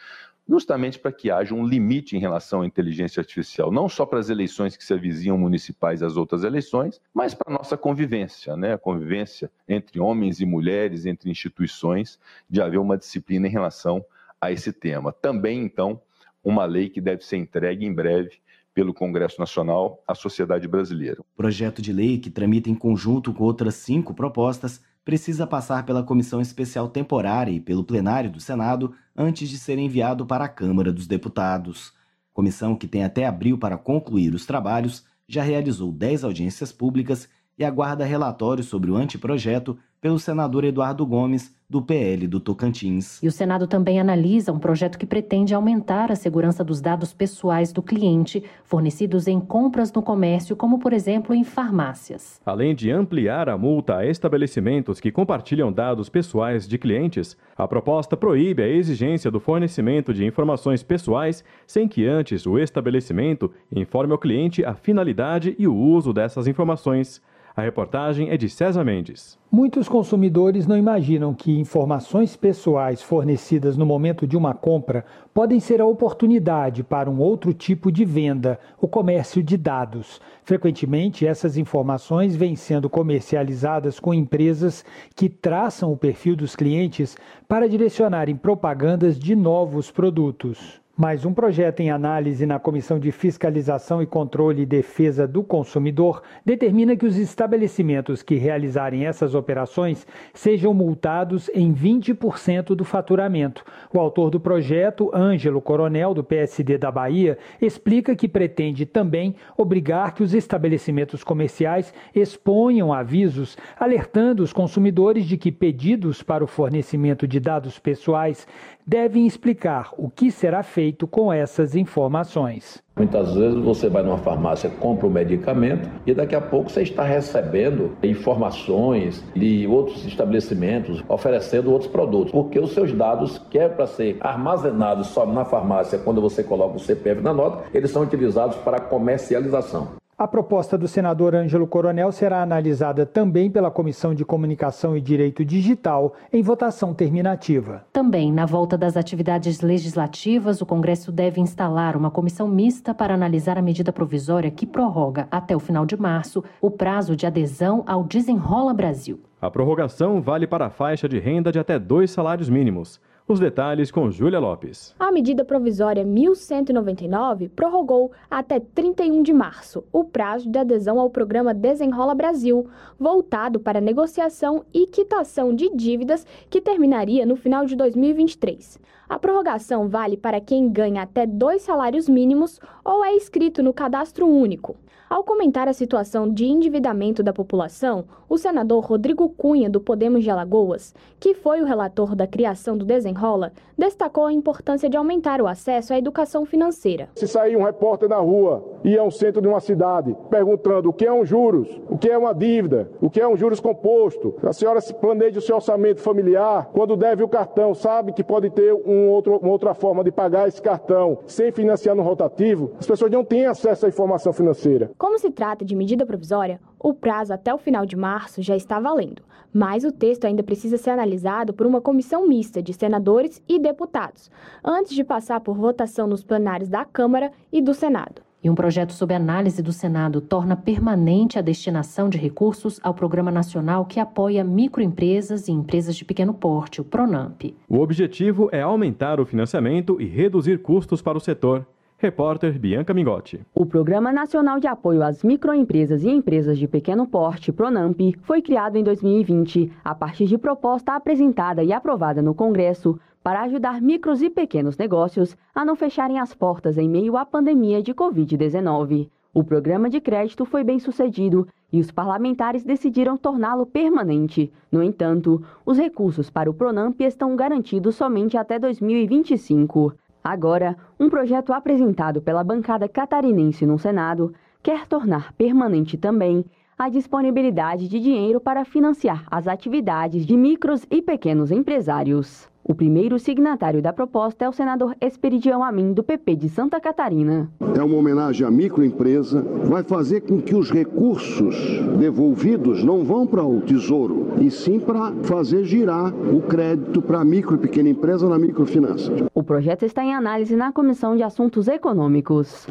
[SPEAKER 35] justamente para que haja um limite em relação à inteligência artificial, não só para as eleições que se avizinham municipais e as outras eleições, mas para a nossa convivência, né? a convivência entre homens e mulheres, entre instituições, de haver uma disciplina em relação a esse tema. Também, então, uma lei que deve ser entregue em breve pelo Congresso Nacional à sociedade brasileira.
[SPEAKER 34] O projeto de lei, que tramita em conjunto com outras cinco propostas, precisa passar pela Comissão Especial Temporária e pelo plenário do Senado antes de ser enviado para a Câmara dos Deputados. Comissão que tem até abril para concluir os trabalhos, já realizou 10 audiências públicas e aguarda relatório sobre o anteprojeto pelo senador Eduardo Gomes, do PL do Tocantins.
[SPEAKER 32] E o Senado também analisa um projeto que pretende aumentar a segurança dos dados pessoais do cliente fornecidos em compras no comércio, como por exemplo em farmácias.
[SPEAKER 33] Além de ampliar a multa a estabelecimentos que compartilham dados pessoais de clientes, a proposta proíbe a exigência do fornecimento de informações pessoais sem que antes o estabelecimento informe ao cliente a finalidade e o uso dessas informações. A reportagem é de César Mendes.
[SPEAKER 36] Muitos consumidores não imaginam que informações pessoais fornecidas no momento de uma compra podem ser a oportunidade para um outro tipo de venda, o comércio de dados. Frequentemente, essas informações vêm sendo comercializadas com empresas que traçam o perfil dos clientes para direcionarem propagandas de novos produtos. Mais um projeto em análise na Comissão de Fiscalização e Controle e Defesa do Consumidor determina que os estabelecimentos que realizarem essas operações sejam multados em 20% do faturamento. O autor do projeto, Ângelo Coronel, do PSD da Bahia, explica que pretende também obrigar que os estabelecimentos comerciais exponham avisos alertando os consumidores de que pedidos para o fornecimento de dados pessoais devem explicar o que será feito
[SPEAKER 37] feito com essas informações.
[SPEAKER 22] Muitas vezes você vai numa farmácia, compra um medicamento e daqui a pouco você está recebendo informações de outros estabelecimentos oferecendo outros produtos, porque os seus dados, que é para ser armazenados só na farmácia quando você coloca o CPF na nota, eles são utilizados para comercialização.
[SPEAKER 37] A proposta do senador Ângelo Coronel será analisada também pela Comissão de Comunicação e Direito Digital em votação terminativa.
[SPEAKER 32] Também, na volta das atividades legislativas, o Congresso deve instalar uma comissão mista para analisar a medida provisória que prorroga, até o final de março, o prazo de adesão ao Desenrola Brasil.
[SPEAKER 33] A prorrogação vale para a faixa de renda de até dois salários mínimos. Os detalhes com Júlia Lopes.
[SPEAKER 38] A medida provisória 1199 prorrogou até 31 de março o prazo de adesão ao programa Desenrola Brasil, voltado para negociação e quitação de dívidas que terminaria no final de 2023. A prorrogação vale para quem ganha até dois salários mínimos ou é inscrito no cadastro único. Ao comentar a situação de endividamento da população, o senador Rodrigo Cunha, do Podemos de Alagoas, que foi o relator da criação do Desenrola, destacou a importância de aumentar o acesso à educação financeira.
[SPEAKER 39] Se sair um repórter na rua e ao centro de uma cidade perguntando o que é um juros, o que é uma dívida, o que é um juros composto, a senhora se planeja o seu orçamento familiar, quando deve o cartão, sabe que pode ter um outro, uma outra forma de pagar esse cartão sem financiar no rotativo, as pessoas não têm acesso à informação financeira.
[SPEAKER 38] Como se trata de medida provisória, o prazo até o final de março já está valendo, mas o texto ainda precisa ser analisado por uma comissão mista de senadores e deputados, antes de passar por votação nos plenários da Câmara e do Senado.
[SPEAKER 32] E um projeto sob análise do Senado torna permanente a destinação de recursos ao Programa Nacional que apoia microempresas e empresas de pequeno porte, o PRONAMP.
[SPEAKER 33] O objetivo é aumentar o financiamento e reduzir custos para o setor. Repórter Bianca Mingotti.
[SPEAKER 40] O Programa Nacional de Apoio às Microempresas e Empresas de Pequeno Porte, PRONAMP, foi criado em 2020, a partir de proposta apresentada e aprovada no Congresso para ajudar micros e pequenos negócios a não fecharem as portas em meio à pandemia de Covid-19. O programa de crédito foi bem sucedido e os parlamentares decidiram torná-lo permanente. No entanto, os recursos para o Pronamp estão garantidos somente até 2025. Agora, um projeto apresentado pela bancada catarinense no Senado quer tornar permanente também a disponibilidade de dinheiro para financiar as atividades de micros e pequenos empresários. O primeiro signatário da proposta é o senador Esperidião Amin, do PP de Santa Catarina.
[SPEAKER 41] É uma homenagem à microempresa, vai fazer com que os recursos devolvidos não vão para o tesouro, e sim para fazer girar o crédito para a micro e pequena empresa na microfinança.
[SPEAKER 40] O projeto está em análise na Comissão de Assuntos Econômicos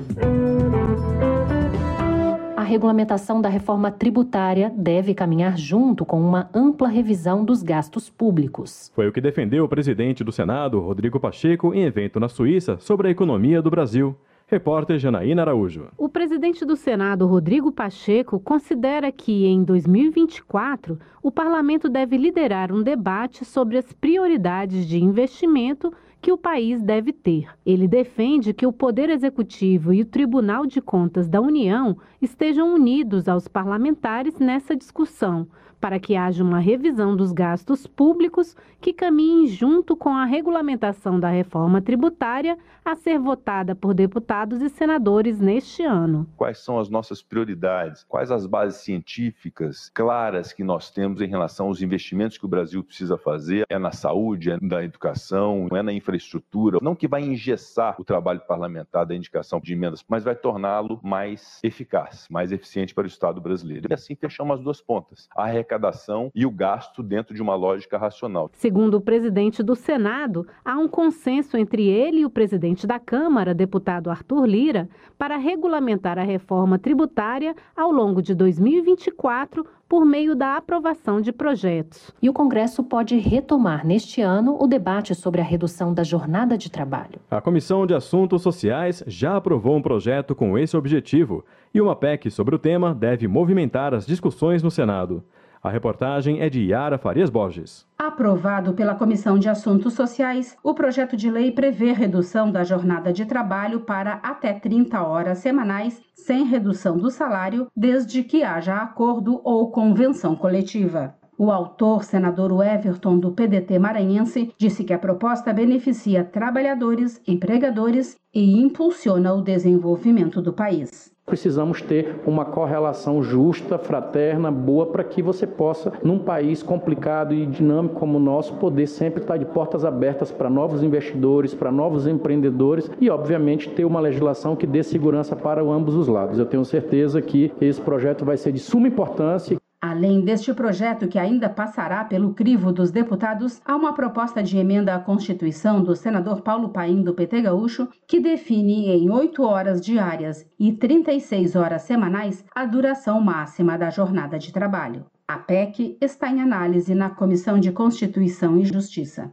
[SPEAKER 32] regulamentação da reforma tributária deve caminhar junto com uma ampla revisão dos gastos públicos.
[SPEAKER 33] Foi o que defendeu o presidente do Senado, Rodrigo Pacheco, em evento na Suíça sobre a economia do Brasil. Repórter Janaína Araújo.
[SPEAKER 42] O presidente do Senado, Rodrigo Pacheco, considera que em 2024 o parlamento deve liderar um debate sobre as prioridades de investimento que o país deve ter. Ele defende que o Poder Executivo e o Tribunal de Contas da União estejam unidos aos parlamentares nessa discussão para que haja uma revisão dos gastos públicos que caminhe junto com a regulamentação da reforma tributária a ser votada por deputados e senadores neste ano.
[SPEAKER 23] Quais são as nossas prioridades? Quais as bases científicas claras que nós temos em relação aos investimentos que o Brasil precisa fazer? É na saúde, é na educação, é na infraestrutura? Não que vai engessar o trabalho parlamentar da indicação de emendas, mas vai torná-lo mais eficaz, mais eficiente para o Estado brasileiro. E assim fechamos as duas pontas. A arrecadação e o gasto dentro de uma lógica racional.
[SPEAKER 42] Segundo o presidente do Senado, há um consenso entre ele e o presidente da Câmara, deputado Arthur Lira, para regulamentar a reforma tributária ao longo de 2024 por meio da aprovação de projetos.
[SPEAKER 32] E o Congresso pode retomar neste ano o debate sobre a redução da jornada de trabalho.
[SPEAKER 33] A Comissão de Assuntos Sociais já aprovou um projeto com esse objetivo e uma PEC sobre o tema deve movimentar as discussões no Senado. A reportagem é de Yara Farias Borges.
[SPEAKER 43] Aprovado pela Comissão de Assuntos Sociais, o projeto de lei prevê redução da jornada de trabalho para até 30 horas semanais, sem redução do salário, desde que haja acordo ou convenção coletiva. O autor, senador Everton do PDT maranhense, disse que a proposta beneficia trabalhadores, empregadores e impulsiona o desenvolvimento do país.
[SPEAKER 44] Precisamos ter uma correlação justa, fraterna, boa, para que você possa, num país complicado e dinâmico como o nosso, poder sempre estar de portas abertas para novos investidores, para novos empreendedores e, obviamente, ter uma legislação que dê segurança para ambos os lados. Eu tenho certeza que esse projeto vai ser de suma importância.
[SPEAKER 43] Além deste projeto, que ainda passará pelo crivo dos deputados, há uma proposta de emenda à Constituição do senador Paulo Paim, do PT Gaúcho, que define em 8 horas diárias e 36 horas semanais a duração máxima da jornada de trabalho. A PEC está em análise na Comissão de Constituição e Justiça.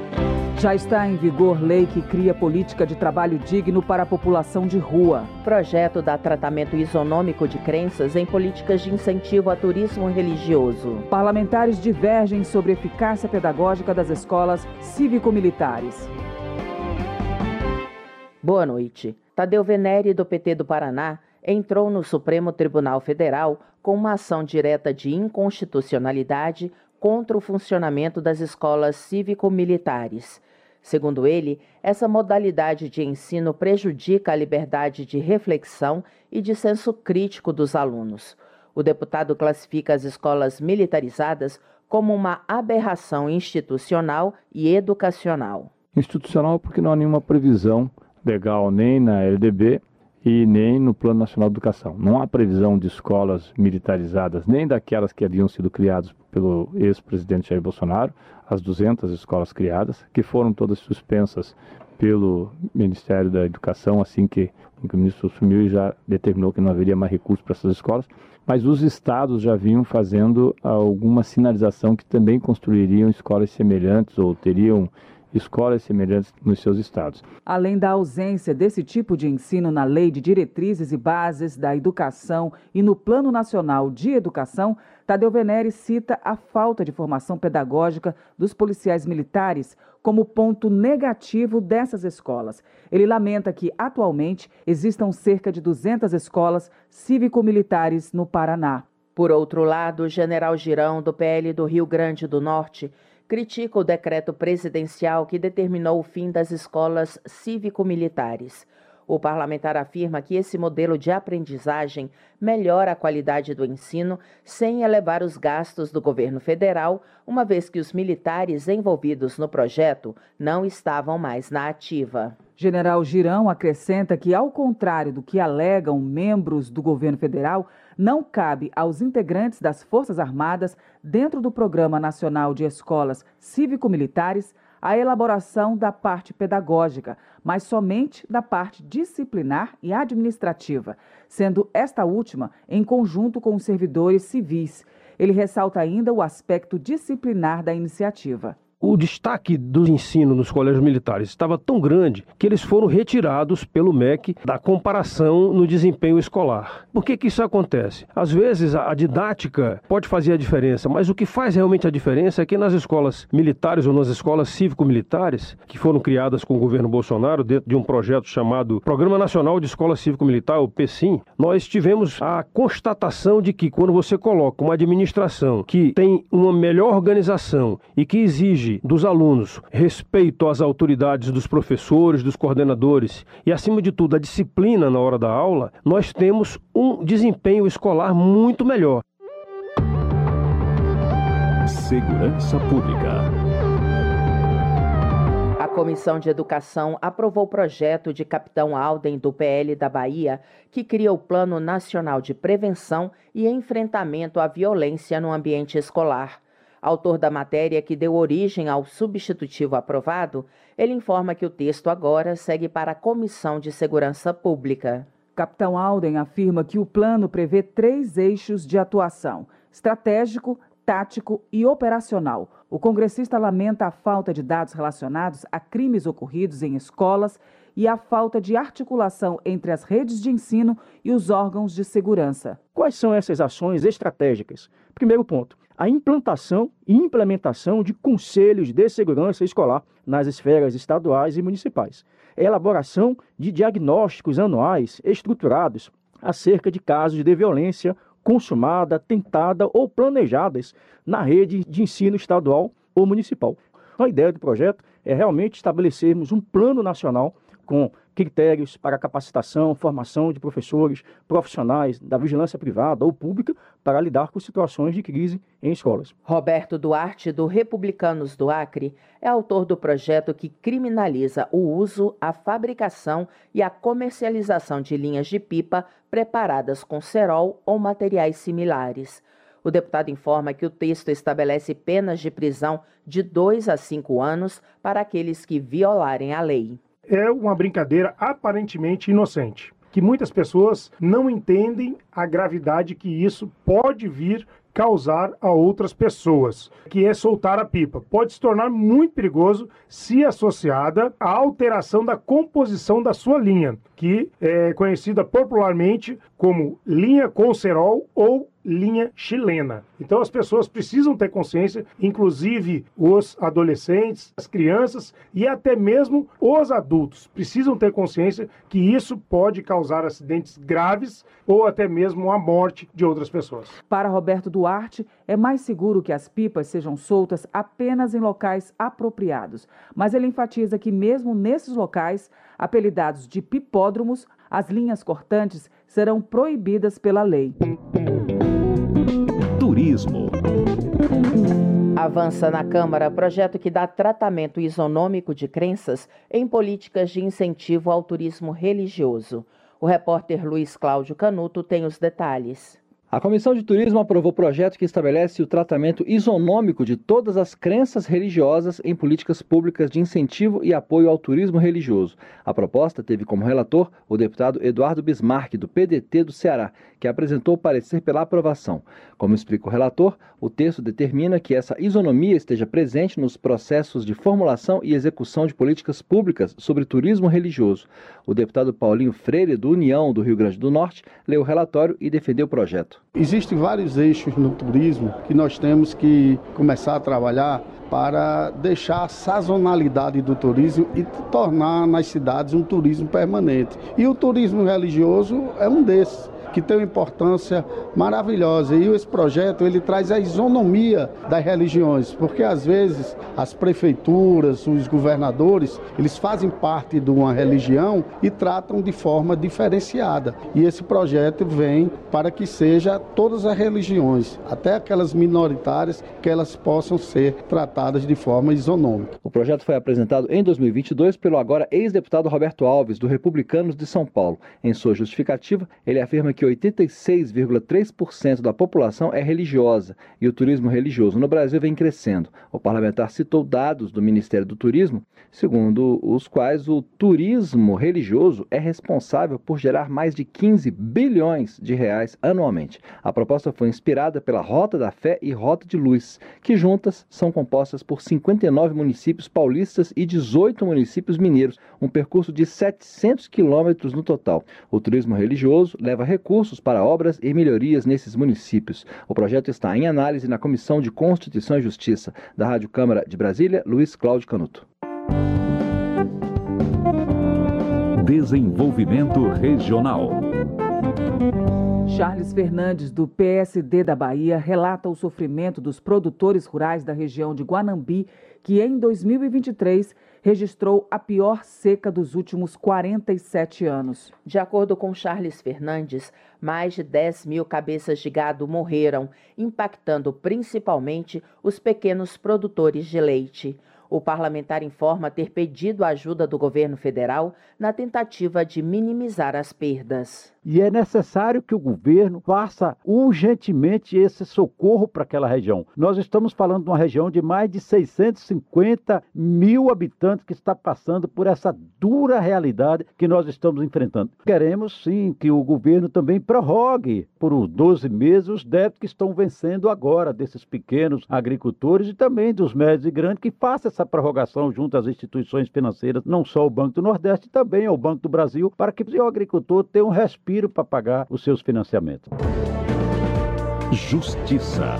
[SPEAKER 45] Já está em vigor lei que cria política de trabalho digno para a população de rua.
[SPEAKER 46] Projeto dá tratamento isonômico de crenças em políticas de incentivo a turismo religioso.
[SPEAKER 45] Parlamentares divergem sobre eficácia pedagógica das escolas cívico-militares.
[SPEAKER 46] Boa noite. Tadeu Venere, do PT do Paraná, entrou no Supremo Tribunal Federal com uma ação direta de inconstitucionalidade contra o funcionamento das escolas cívico-militares. Segundo ele, essa modalidade de ensino prejudica a liberdade de reflexão e de senso crítico dos alunos. O deputado classifica as escolas militarizadas como uma aberração institucional e educacional.
[SPEAKER 47] Institucional porque não há nenhuma previsão legal nem na LDB e nem no Plano Nacional de Educação. Não há previsão de escolas militarizadas, nem daquelas que haviam sido criadas pelo ex-presidente Jair Bolsonaro, as 200 escolas criadas, que foram todas suspensas pelo Ministério da Educação assim que, que o ministro assumiu e já determinou que não haveria mais recursos para essas escolas. Mas os estados já vinham fazendo alguma sinalização que também construiriam escolas semelhantes ou teriam escolas semelhantes nos seus estados.
[SPEAKER 45] Além da ausência desse tipo de ensino na Lei de Diretrizes e Bases da Educação e no Plano Nacional de Educação, Tadeu Venere cita a falta de formação pedagógica dos policiais militares como ponto negativo dessas escolas. Ele lamenta que, atualmente, existam cerca de 200 escolas cívico-militares no Paraná.
[SPEAKER 46] Por outro lado, o general Girão, do PL do Rio Grande do Norte, critica o decreto presidencial que determinou o fim das escolas cívico-militares. O parlamentar afirma que esse modelo de aprendizagem melhora a qualidade do ensino sem elevar os gastos do governo federal, uma vez que os militares envolvidos no projeto não estavam mais na ativa.
[SPEAKER 45] General Girão acrescenta que, ao contrário do que alegam membros do governo federal, não cabe aos integrantes das Forças Armadas, dentro do Programa Nacional de Escolas Cívico-Militares, a elaboração da parte pedagógica, mas somente da parte disciplinar e administrativa, sendo esta última em conjunto com os servidores civis. Ele ressalta ainda o aspecto disciplinar da iniciativa
[SPEAKER 48] o destaque do ensino nos colégios militares estava tão grande que eles foram retirados pelo MEC da comparação no desempenho escolar. Por que, que isso acontece? Às vezes a didática pode fazer a diferença, mas o que faz realmente a diferença é que nas escolas militares ou nas escolas cívico-militares, que foram criadas com o governo Bolsonaro dentro de um projeto chamado Programa Nacional de Escola Cívico-Militar, o PSIM, nós tivemos a constatação de que quando você coloca uma administração que tem uma melhor organização e que exige dos alunos respeito às autoridades dos professores, dos coordenadores e, acima de tudo, a disciplina na hora da aula, nós temos um desempenho escolar muito melhor.
[SPEAKER 22] Segurança Pública.
[SPEAKER 46] A Comissão de Educação aprovou o projeto de Capitão Alden do PL da Bahia, que cria o Plano Nacional de Prevenção e Enfrentamento à Violência no Ambiente Escolar. Autor da matéria que deu origem ao substitutivo aprovado, ele informa que o texto agora segue para a Comissão de Segurança Pública.
[SPEAKER 45] Capitão Alden afirma que o plano prevê três eixos de atuação: estratégico, tático e operacional. O congressista lamenta a falta de dados relacionados a crimes ocorridos em escolas e a falta de articulação entre as redes de ensino e os órgãos de segurança.
[SPEAKER 49] Quais são essas ações estratégicas? Primeiro ponto, a implantação e implementação de conselhos de segurança escolar nas esferas estaduais e municipais. Elaboração de diagnósticos anuais estruturados acerca de casos de violência consumada, tentada ou planejadas na rede de ensino estadual ou municipal. A ideia do projeto é realmente estabelecermos um plano nacional com critérios para capacitação, formação de professores, profissionais da vigilância privada ou pública para lidar com situações de crise em escolas.
[SPEAKER 46] Roberto Duarte, do Republicanos do Acre, é autor do projeto que criminaliza o uso, a fabricação e a comercialização de linhas de pipa preparadas com cerol ou materiais similares. O deputado informa que o texto estabelece penas de prisão de 2 a 5 anos para aqueles que violarem a lei
[SPEAKER 50] é uma brincadeira aparentemente inocente, que muitas pessoas não entendem a gravidade que isso pode vir causar a outras pessoas, que é soltar a pipa. Pode se tornar muito perigoso se associada à alteração da composição da sua linha, que é conhecida popularmente como linha com cerol ou linha chilena. Então as pessoas precisam ter consciência, inclusive os adolescentes, as crianças e até mesmo os adultos precisam ter consciência que isso pode causar acidentes graves ou até mesmo a morte de outras pessoas.
[SPEAKER 45] Para Roberto Duarte, é mais seguro que as pipas sejam soltas apenas em locais apropriados, mas ele enfatiza que mesmo nesses locais, apelidados de pipódromos, as linhas cortantes serão proibidas pela lei.
[SPEAKER 22] Turismo.
[SPEAKER 46] Avança na Câmara projeto que dá tratamento isonômico de crenças em políticas de incentivo ao turismo religioso. O repórter Luiz Cláudio Canuto tem os detalhes.
[SPEAKER 27] A Comissão de Turismo aprovou o projeto que estabelece o tratamento isonômico de todas as crenças religiosas em políticas públicas de incentivo e apoio ao turismo religioso. A proposta teve como relator o deputado Eduardo Bismarck, do PDT do Ceará, que apresentou parecer pela aprovação. Como explica o relator, o texto determina que essa isonomia esteja presente nos processos de formulação e execução de políticas públicas sobre turismo religioso. O deputado Paulinho Freire, do União do Rio Grande do Norte, leu o relatório e defendeu o projeto.
[SPEAKER 51] Existem vários eixos no turismo que nós temos que começar a trabalhar para deixar a sazonalidade do turismo e tornar nas cidades um turismo permanente. E o turismo religioso é um desses que tem uma importância maravilhosa. E esse projeto ele traz a isonomia das religiões, porque às vezes as prefeituras, os governadores, eles fazem parte de uma religião e tratam de forma diferenciada. E esse projeto vem para que seja todas as religiões, até aquelas minoritárias, que elas possam ser tratadas de forma isonômica.
[SPEAKER 27] O projeto foi apresentado em 2022 pelo agora ex-deputado Roberto Alves, do Republicanos de São Paulo. Em sua justificativa, ele afirma que que 86,3% da população é religiosa e o turismo religioso no Brasil vem crescendo. O parlamentar citou dados do Ministério do Turismo, segundo os quais o turismo religioso é responsável por gerar mais de 15 bilhões de reais anualmente. A proposta foi inspirada pela Rota da Fé e Rota de Luz, que juntas são compostas por 59 municípios paulistas e 18 municípios mineiros, um percurso de 700 quilômetros no total. O turismo religioso leva recursos recursos para obras e melhorias nesses municípios. O projeto está em análise na Comissão de Constituição e Justiça da Rádio Câmara de Brasília, Luiz Cláudio Canuto.
[SPEAKER 22] Desenvolvimento Regional.
[SPEAKER 45] Charles Fernandes, do PSD da Bahia, relata o sofrimento dos produtores rurais da região de Guanambi, que em 2023 registrou a pior seca dos últimos 47 anos.
[SPEAKER 46] De acordo com Charles Fernandes, mais de 10 mil cabeças de gado morreram, impactando principalmente os pequenos produtores de leite. O parlamentar informa ter pedido a ajuda do governo federal na tentativa de minimizar as perdas.
[SPEAKER 52] E é necessário que o governo faça urgentemente esse socorro para aquela região. Nós estamos falando de uma região de mais de 650 mil habitantes que está passando por essa dura realidade que nós estamos enfrentando. Queremos sim que o governo também prorrogue por uns 12 meses os débitos que estão vencendo agora desses pequenos agricultores e também dos médios e grandes, que faça essa prorrogação junto às instituições financeiras, não só o Banco do Nordeste, também ao Banco do Brasil, para que o agricultor tenha um respiro para pagar os seus financiamentos.
[SPEAKER 22] Justiça.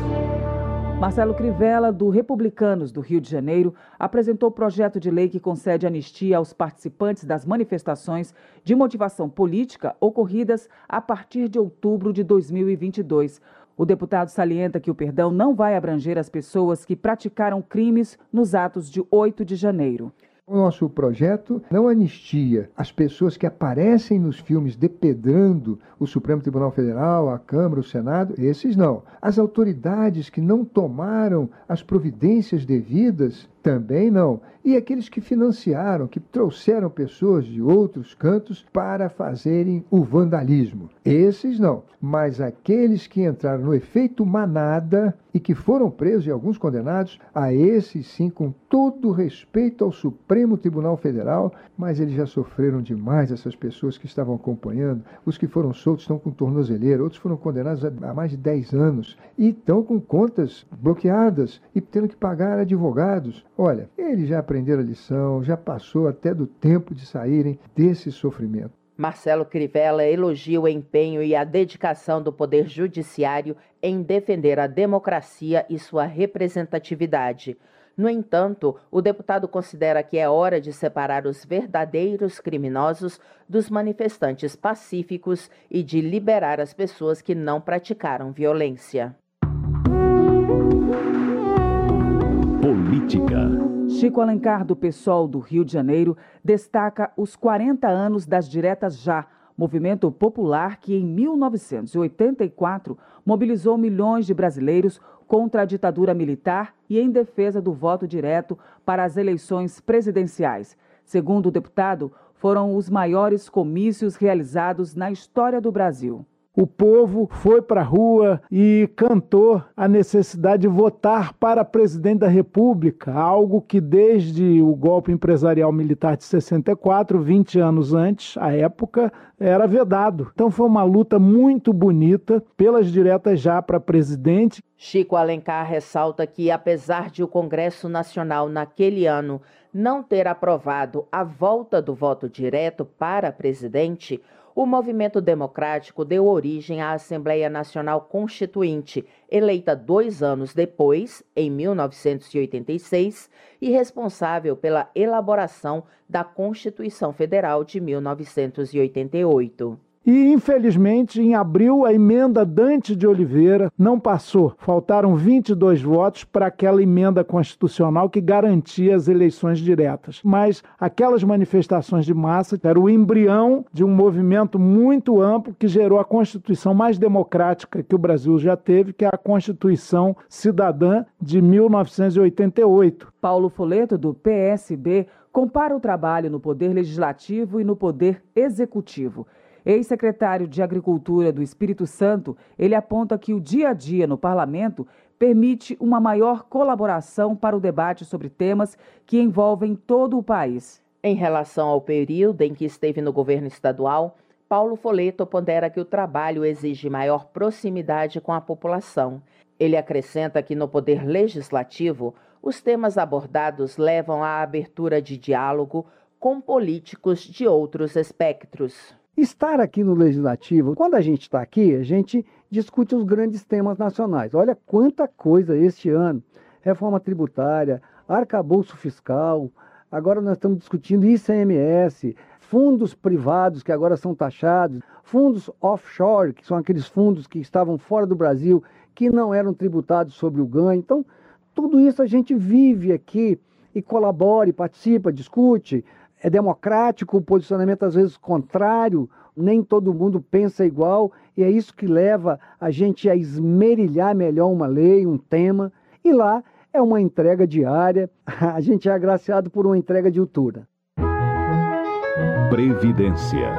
[SPEAKER 45] Marcelo Crivella, do Republicanos do Rio de Janeiro, apresentou o projeto de lei que concede anistia aos participantes das manifestações de motivação política ocorridas a partir de outubro de 2022. O deputado salienta que o perdão não vai abranger as pessoas que praticaram crimes nos atos de 8 de janeiro.
[SPEAKER 23] O nosso projeto não anistia as pessoas que aparecem nos filmes depedrando o Supremo Tribunal Federal, a Câmara, o Senado, esses não. As autoridades que não tomaram as providências devidas também não. E aqueles que financiaram, que trouxeram pessoas de outros cantos para fazerem o vandalismo. Esses não. Mas aqueles que entraram no efeito manada e que foram presos e alguns condenados, a esses sim, com todo respeito ao Supremo Tribunal Federal, mas eles já sofreram demais, essas pessoas que estavam acompanhando. Os que foram soltos estão com tornozeleira, outros foram condenados há mais de 10 anos e estão com contas bloqueadas e tendo que pagar advogados. Olha, eles já aprenderam a lição, já passou até do tempo de saírem desse sofrimento.
[SPEAKER 46] Marcelo Crivella elogia o empenho e a dedicação do Poder Judiciário em defender a democracia e sua representatividade. No entanto, o deputado considera que é hora de separar os verdadeiros criminosos dos manifestantes pacíficos e de liberar as pessoas que não praticaram violência.
[SPEAKER 22] Política.
[SPEAKER 45] Chico Alencar, do PSOL do Rio de Janeiro, destaca os 40 anos das Diretas Já, movimento popular que em 1984 mobilizou milhões de brasileiros contra a ditadura militar e em defesa do voto direto para as eleições presidenciais. Segundo o deputado, foram os maiores comícios realizados na história do Brasil
[SPEAKER 50] o povo foi para a rua e cantou a necessidade de votar para presidente da República, algo que desde o golpe empresarial militar de 64, 20 anos antes, a época, era vedado. Então foi uma luta muito bonita pelas diretas já para presidente.
[SPEAKER 46] Chico Alencar ressalta que, apesar de o Congresso Nacional naquele ano não ter aprovado a volta do voto direto para presidente, o movimento democrático deu origem à Assembleia Nacional Constituinte, eleita dois anos depois, em 1986, e responsável pela elaboração da Constituição Federal de 1988.
[SPEAKER 50] E, infelizmente, em abril, a emenda Dante de Oliveira não passou. Faltaram 22 votos para aquela emenda constitucional que garantia as eleições diretas. Mas aquelas manifestações de massa eram o embrião de um movimento muito amplo que gerou a Constituição mais democrática que o Brasil já teve, que é a Constituição Cidadã de 1988.
[SPEAKER 45] Paulo Foleto, do PSB, compara o trabalho no Poder Legislativo e no Poder Executivo. Ex-secretário de Agricultura do Espírito Santo, ele aponta que o dia a dia no parlamento permite uma maior colaboração para o debate sobre temas que envolvem todo o país.
[SPEAKER 46] Em relação ao período em que esteve no governo estadual, Paulo Foleto pondera que o trabalho exige maior proximidade com a população. Ele acrescenta que no poder legislativo, os temas abordados levam à abertura de diálogo com políticos de outros espectros.
[SPEAKER 27] Estar aqui no Legislativo, quando a gente está aqui, a gente discute os grandes temas nacionais. Olha quanta coisa este ano: reforma tributária, arcabouço fiscal, agora nós estamos discutindo ICMS, fundos privados que agora são taxados, fundos offshore, que são aqueles fundos que estavam fora do Brasil, que não eram tributados sobre o ganho. Então, tudo isso a gente vive aqui e colabora, participa, discute é democrático, o posicionamento às vezes contrário, nem todo mundo pensa igual, e é isso que leva a gente a esmerilhar melhor uma lei, um tema, e lá é uma entrega diária, *laughs* a gente é agraciado por uma entrega de altura.
[SPEAKER 22] Previdência.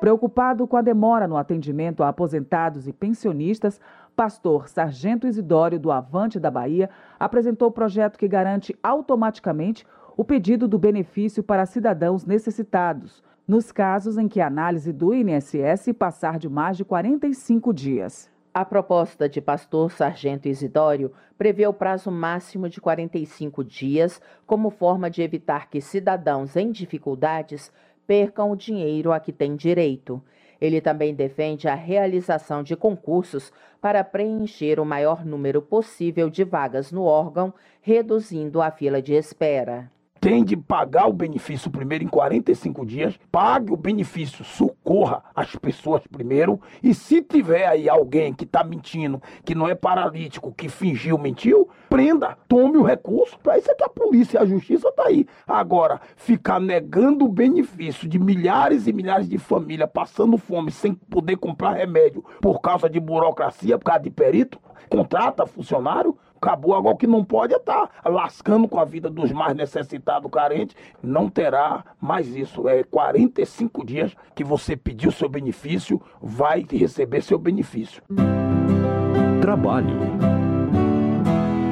[SPEAKER 45] Preocupado com a demora no atendimento a aposentados e pensionistas, pastor Sargento Isidório do Avante da Bahia apresentou o projeto que garante automaticamente o pedido do benefício para cidadãos necessitados, nos casos em que a análise do INSS passar de mais de 45 dias.
[SPEAKER 46] A proposta de pastor Sargento Isidório prevê o prazo máximo de 45 dias como forma de evitar que cidadãos em dificuldades percam o dinheiro a que têm direito. Ele também defende a realização de concursos para preencher o maior número possível de vagas no órgão, reduzindo a fila de espera
[SPEAKER 50] tem de pagar o benefício primeiro em 45 dias, pague o benefício, socorra as pessoas primeiro, e se tiver aí alguém que está mentindo, que não é paralítico, que fingiu, mentiu, prenda, tome o recurso, para isso é que a polícia e a justiça tá aí. Agora, ficar negando o benefício de milhares e milhares de famílias passando fome sem poder comprar remédio por causa de burocracia, por causa de perito, contrata funcionário, acabou. Agora o que não pode é estar tá lascando com a vida dos mais necessitados, carentes. Não terá mais isso. É 45 dias que você pediu seu benefício, vai receber seu benefício.
[SPEAKER 22] Trabalho.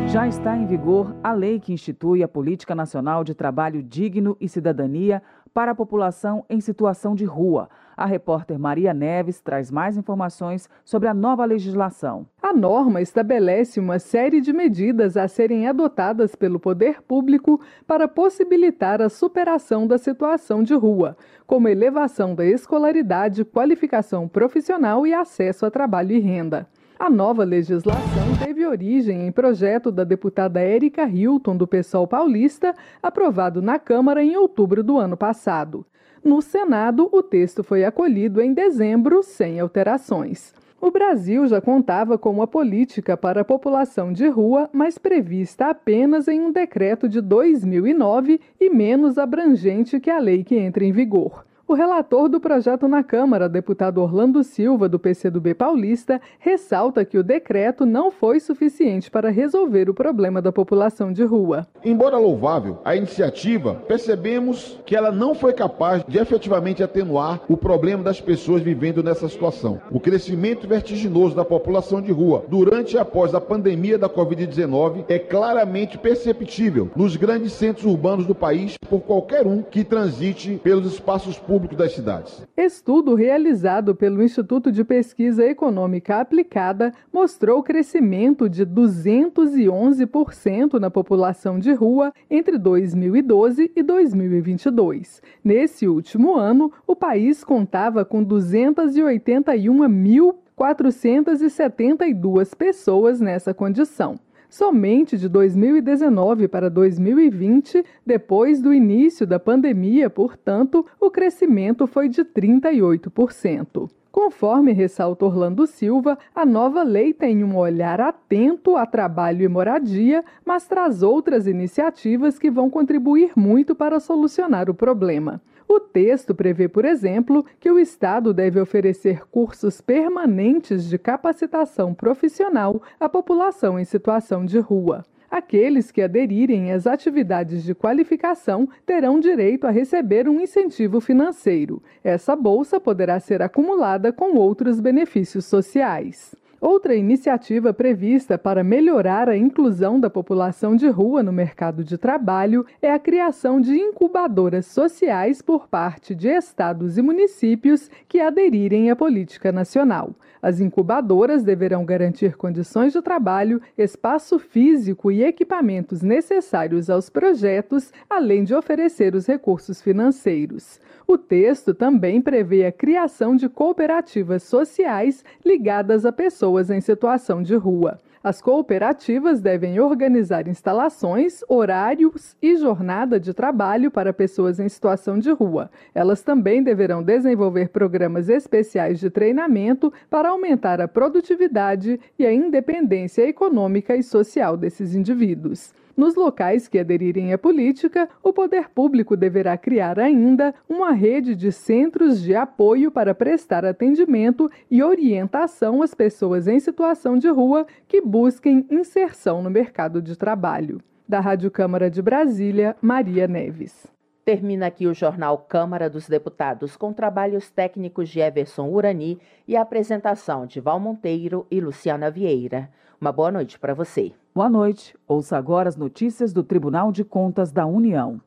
[SPEAKER 45] Já está em vigor a lei que institui a Política Nacional de Trabalho Digno e Cidadania para a população em situação de rua. A repórter Maria Neves traz mais informações sobre a nova legislação.
[SPEAKER 53] A norma estabelece uma série de medidas a serem adotadas pelo poder público para possibilitar a superação da situação de rua, como elevação da escolaridade, qualificação profissional e acesso a trabalho e renda. A nova legislação teve origem em projeto da deputada Érica Hilton, do PSOL paulista, aprovado na Câmara em outubro do ano passado. No Senado, o texto foi acolhido em dezembro, sem alterações. O Brasil já contava com uma política para a população de rua, mas prevista apenas em um decreto de 2009 e menos abrangente que a lei que entra em vigor. O relator do projeto na Câmara, deputado Orlando Silva, do PCdoB paulista, ressalta que o decreto não foi suficiente para resolver o problema da população de rua.
[SPEAKER 23] Embora louvável a iniciativa, percebemos que ela não foi capaz de efetivamente atenuar o problema das pessoas vivendo nessa situação. O crescimento vertiginoso da população de rua durante e após a pandemia da Covid-19 é claramente perceptível nos grandes centros urbanos do país por qualquer um que transite pelos espaços públicos público das cidades.
[SPEAKER 53] Estudo realizado pelo Instituto de Pesquisa Econômica Aplicada mostrou crescimento de 211% na população de rua entre 2012 e 2022. Nesse último ano, o país contava com 281 mil 472 pessoas nessa condição. Somente de 2019 para 2020, depois do início da pandemia, portanto, o crescimento foi de 38%. Conforme ressalta Orlando Silva, a nova lei tem um olhar atento a trabalho e moradia, mas traz outras iniciativas que vão contribuir muito para solucionar o problema. O texto prevê, por exemplo, que o Estado deve oferecer cursos permanentes de capacitação profissional à população em situação de rua. Aqueles que aderirem às atividades de qualificação terão direito a receber um incentivo financeiro. Essa bolsa poderá ser acumulada com outros benefícios sociais. Outra iniciativa prevista para melhorar a inclusão da população de rua no mercado de trabalho é a criação de incubadoras sociais por parte de estados e municípios que aderirem à política nacional. As incubadoras deverão garantir condições de trabalho, espaço físico e equipamentos necessários aos projetos, além de oferecer os recursos financeiros. O texto também prevê a criação de cooperativas sociais ligadas a pessoas em situação de rua. As cooperativas devem organizar instalações, horários e jornada de trabalho para pessoas em situação de rua. Elas também deverão desenvolver programas especiais de treinamento para aumentar a produtividade e a independência econômica e social desses indivíduos. Nos locais que aderirem à política, o poder público deverá criar ainda uma rede de centros de apoio para prestar atendimento e orientação às pessoas em situação de rua que busquem inserção no mercado de trabalho. Da Rádio Câmara de Brasília, Maria Neves.
[SPEAKER 46] Termina aqui o jornal Câmara dos Deputados com trabalhos técnicos de Everson Urani e a apresentação de Val Monteiro e Luciana Vieira. Uma boa noite para você.
[SPEAKER 45] Boa noite. Ouça agora as notícias do Tribunal de Contas da União.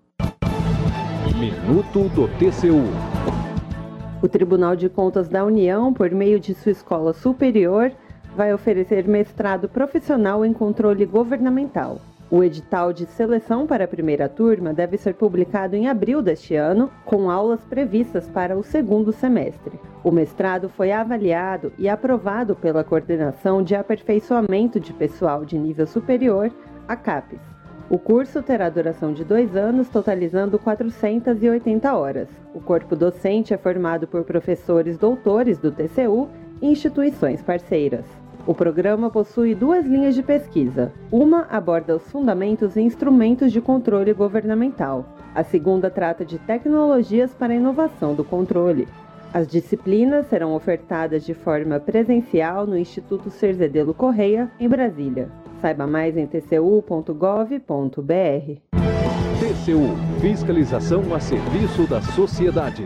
[SPEAKER 22] Minuto do TCU.
[SPEAKER 20] O Tribunal de Contas da União, por meio de sua escola superior, vai oferecer mestrado profissional em controle governamental. O edital de seleção para a primeira turma deve ser publicado em abril deste ano, com aulas previstas para o segundo semestre. O mestrado foi avaliado e aprovado pela Coordenação de Aperfeiçoamento de Pessoal de Nível Superior, a CAPES. O curso terá duração de dois anos, totalizando 480 horas. O corpo docente é formado por professores doutores do TCU e instituições parceiras. O programa possui duas linhas de pesquisa. Uma aborda os fundamentos e instrumentos de controle governamental. A segunda trata de tecnologias para a inovação do controle. As disciplinas serão ofertadas de forma presencial no Instituto Cerzedelo Correia, em Brasília. Saiba mais em tcu.gov.br.
[SPEAKER 22] TCU Fiscalização a serviço da sociedade.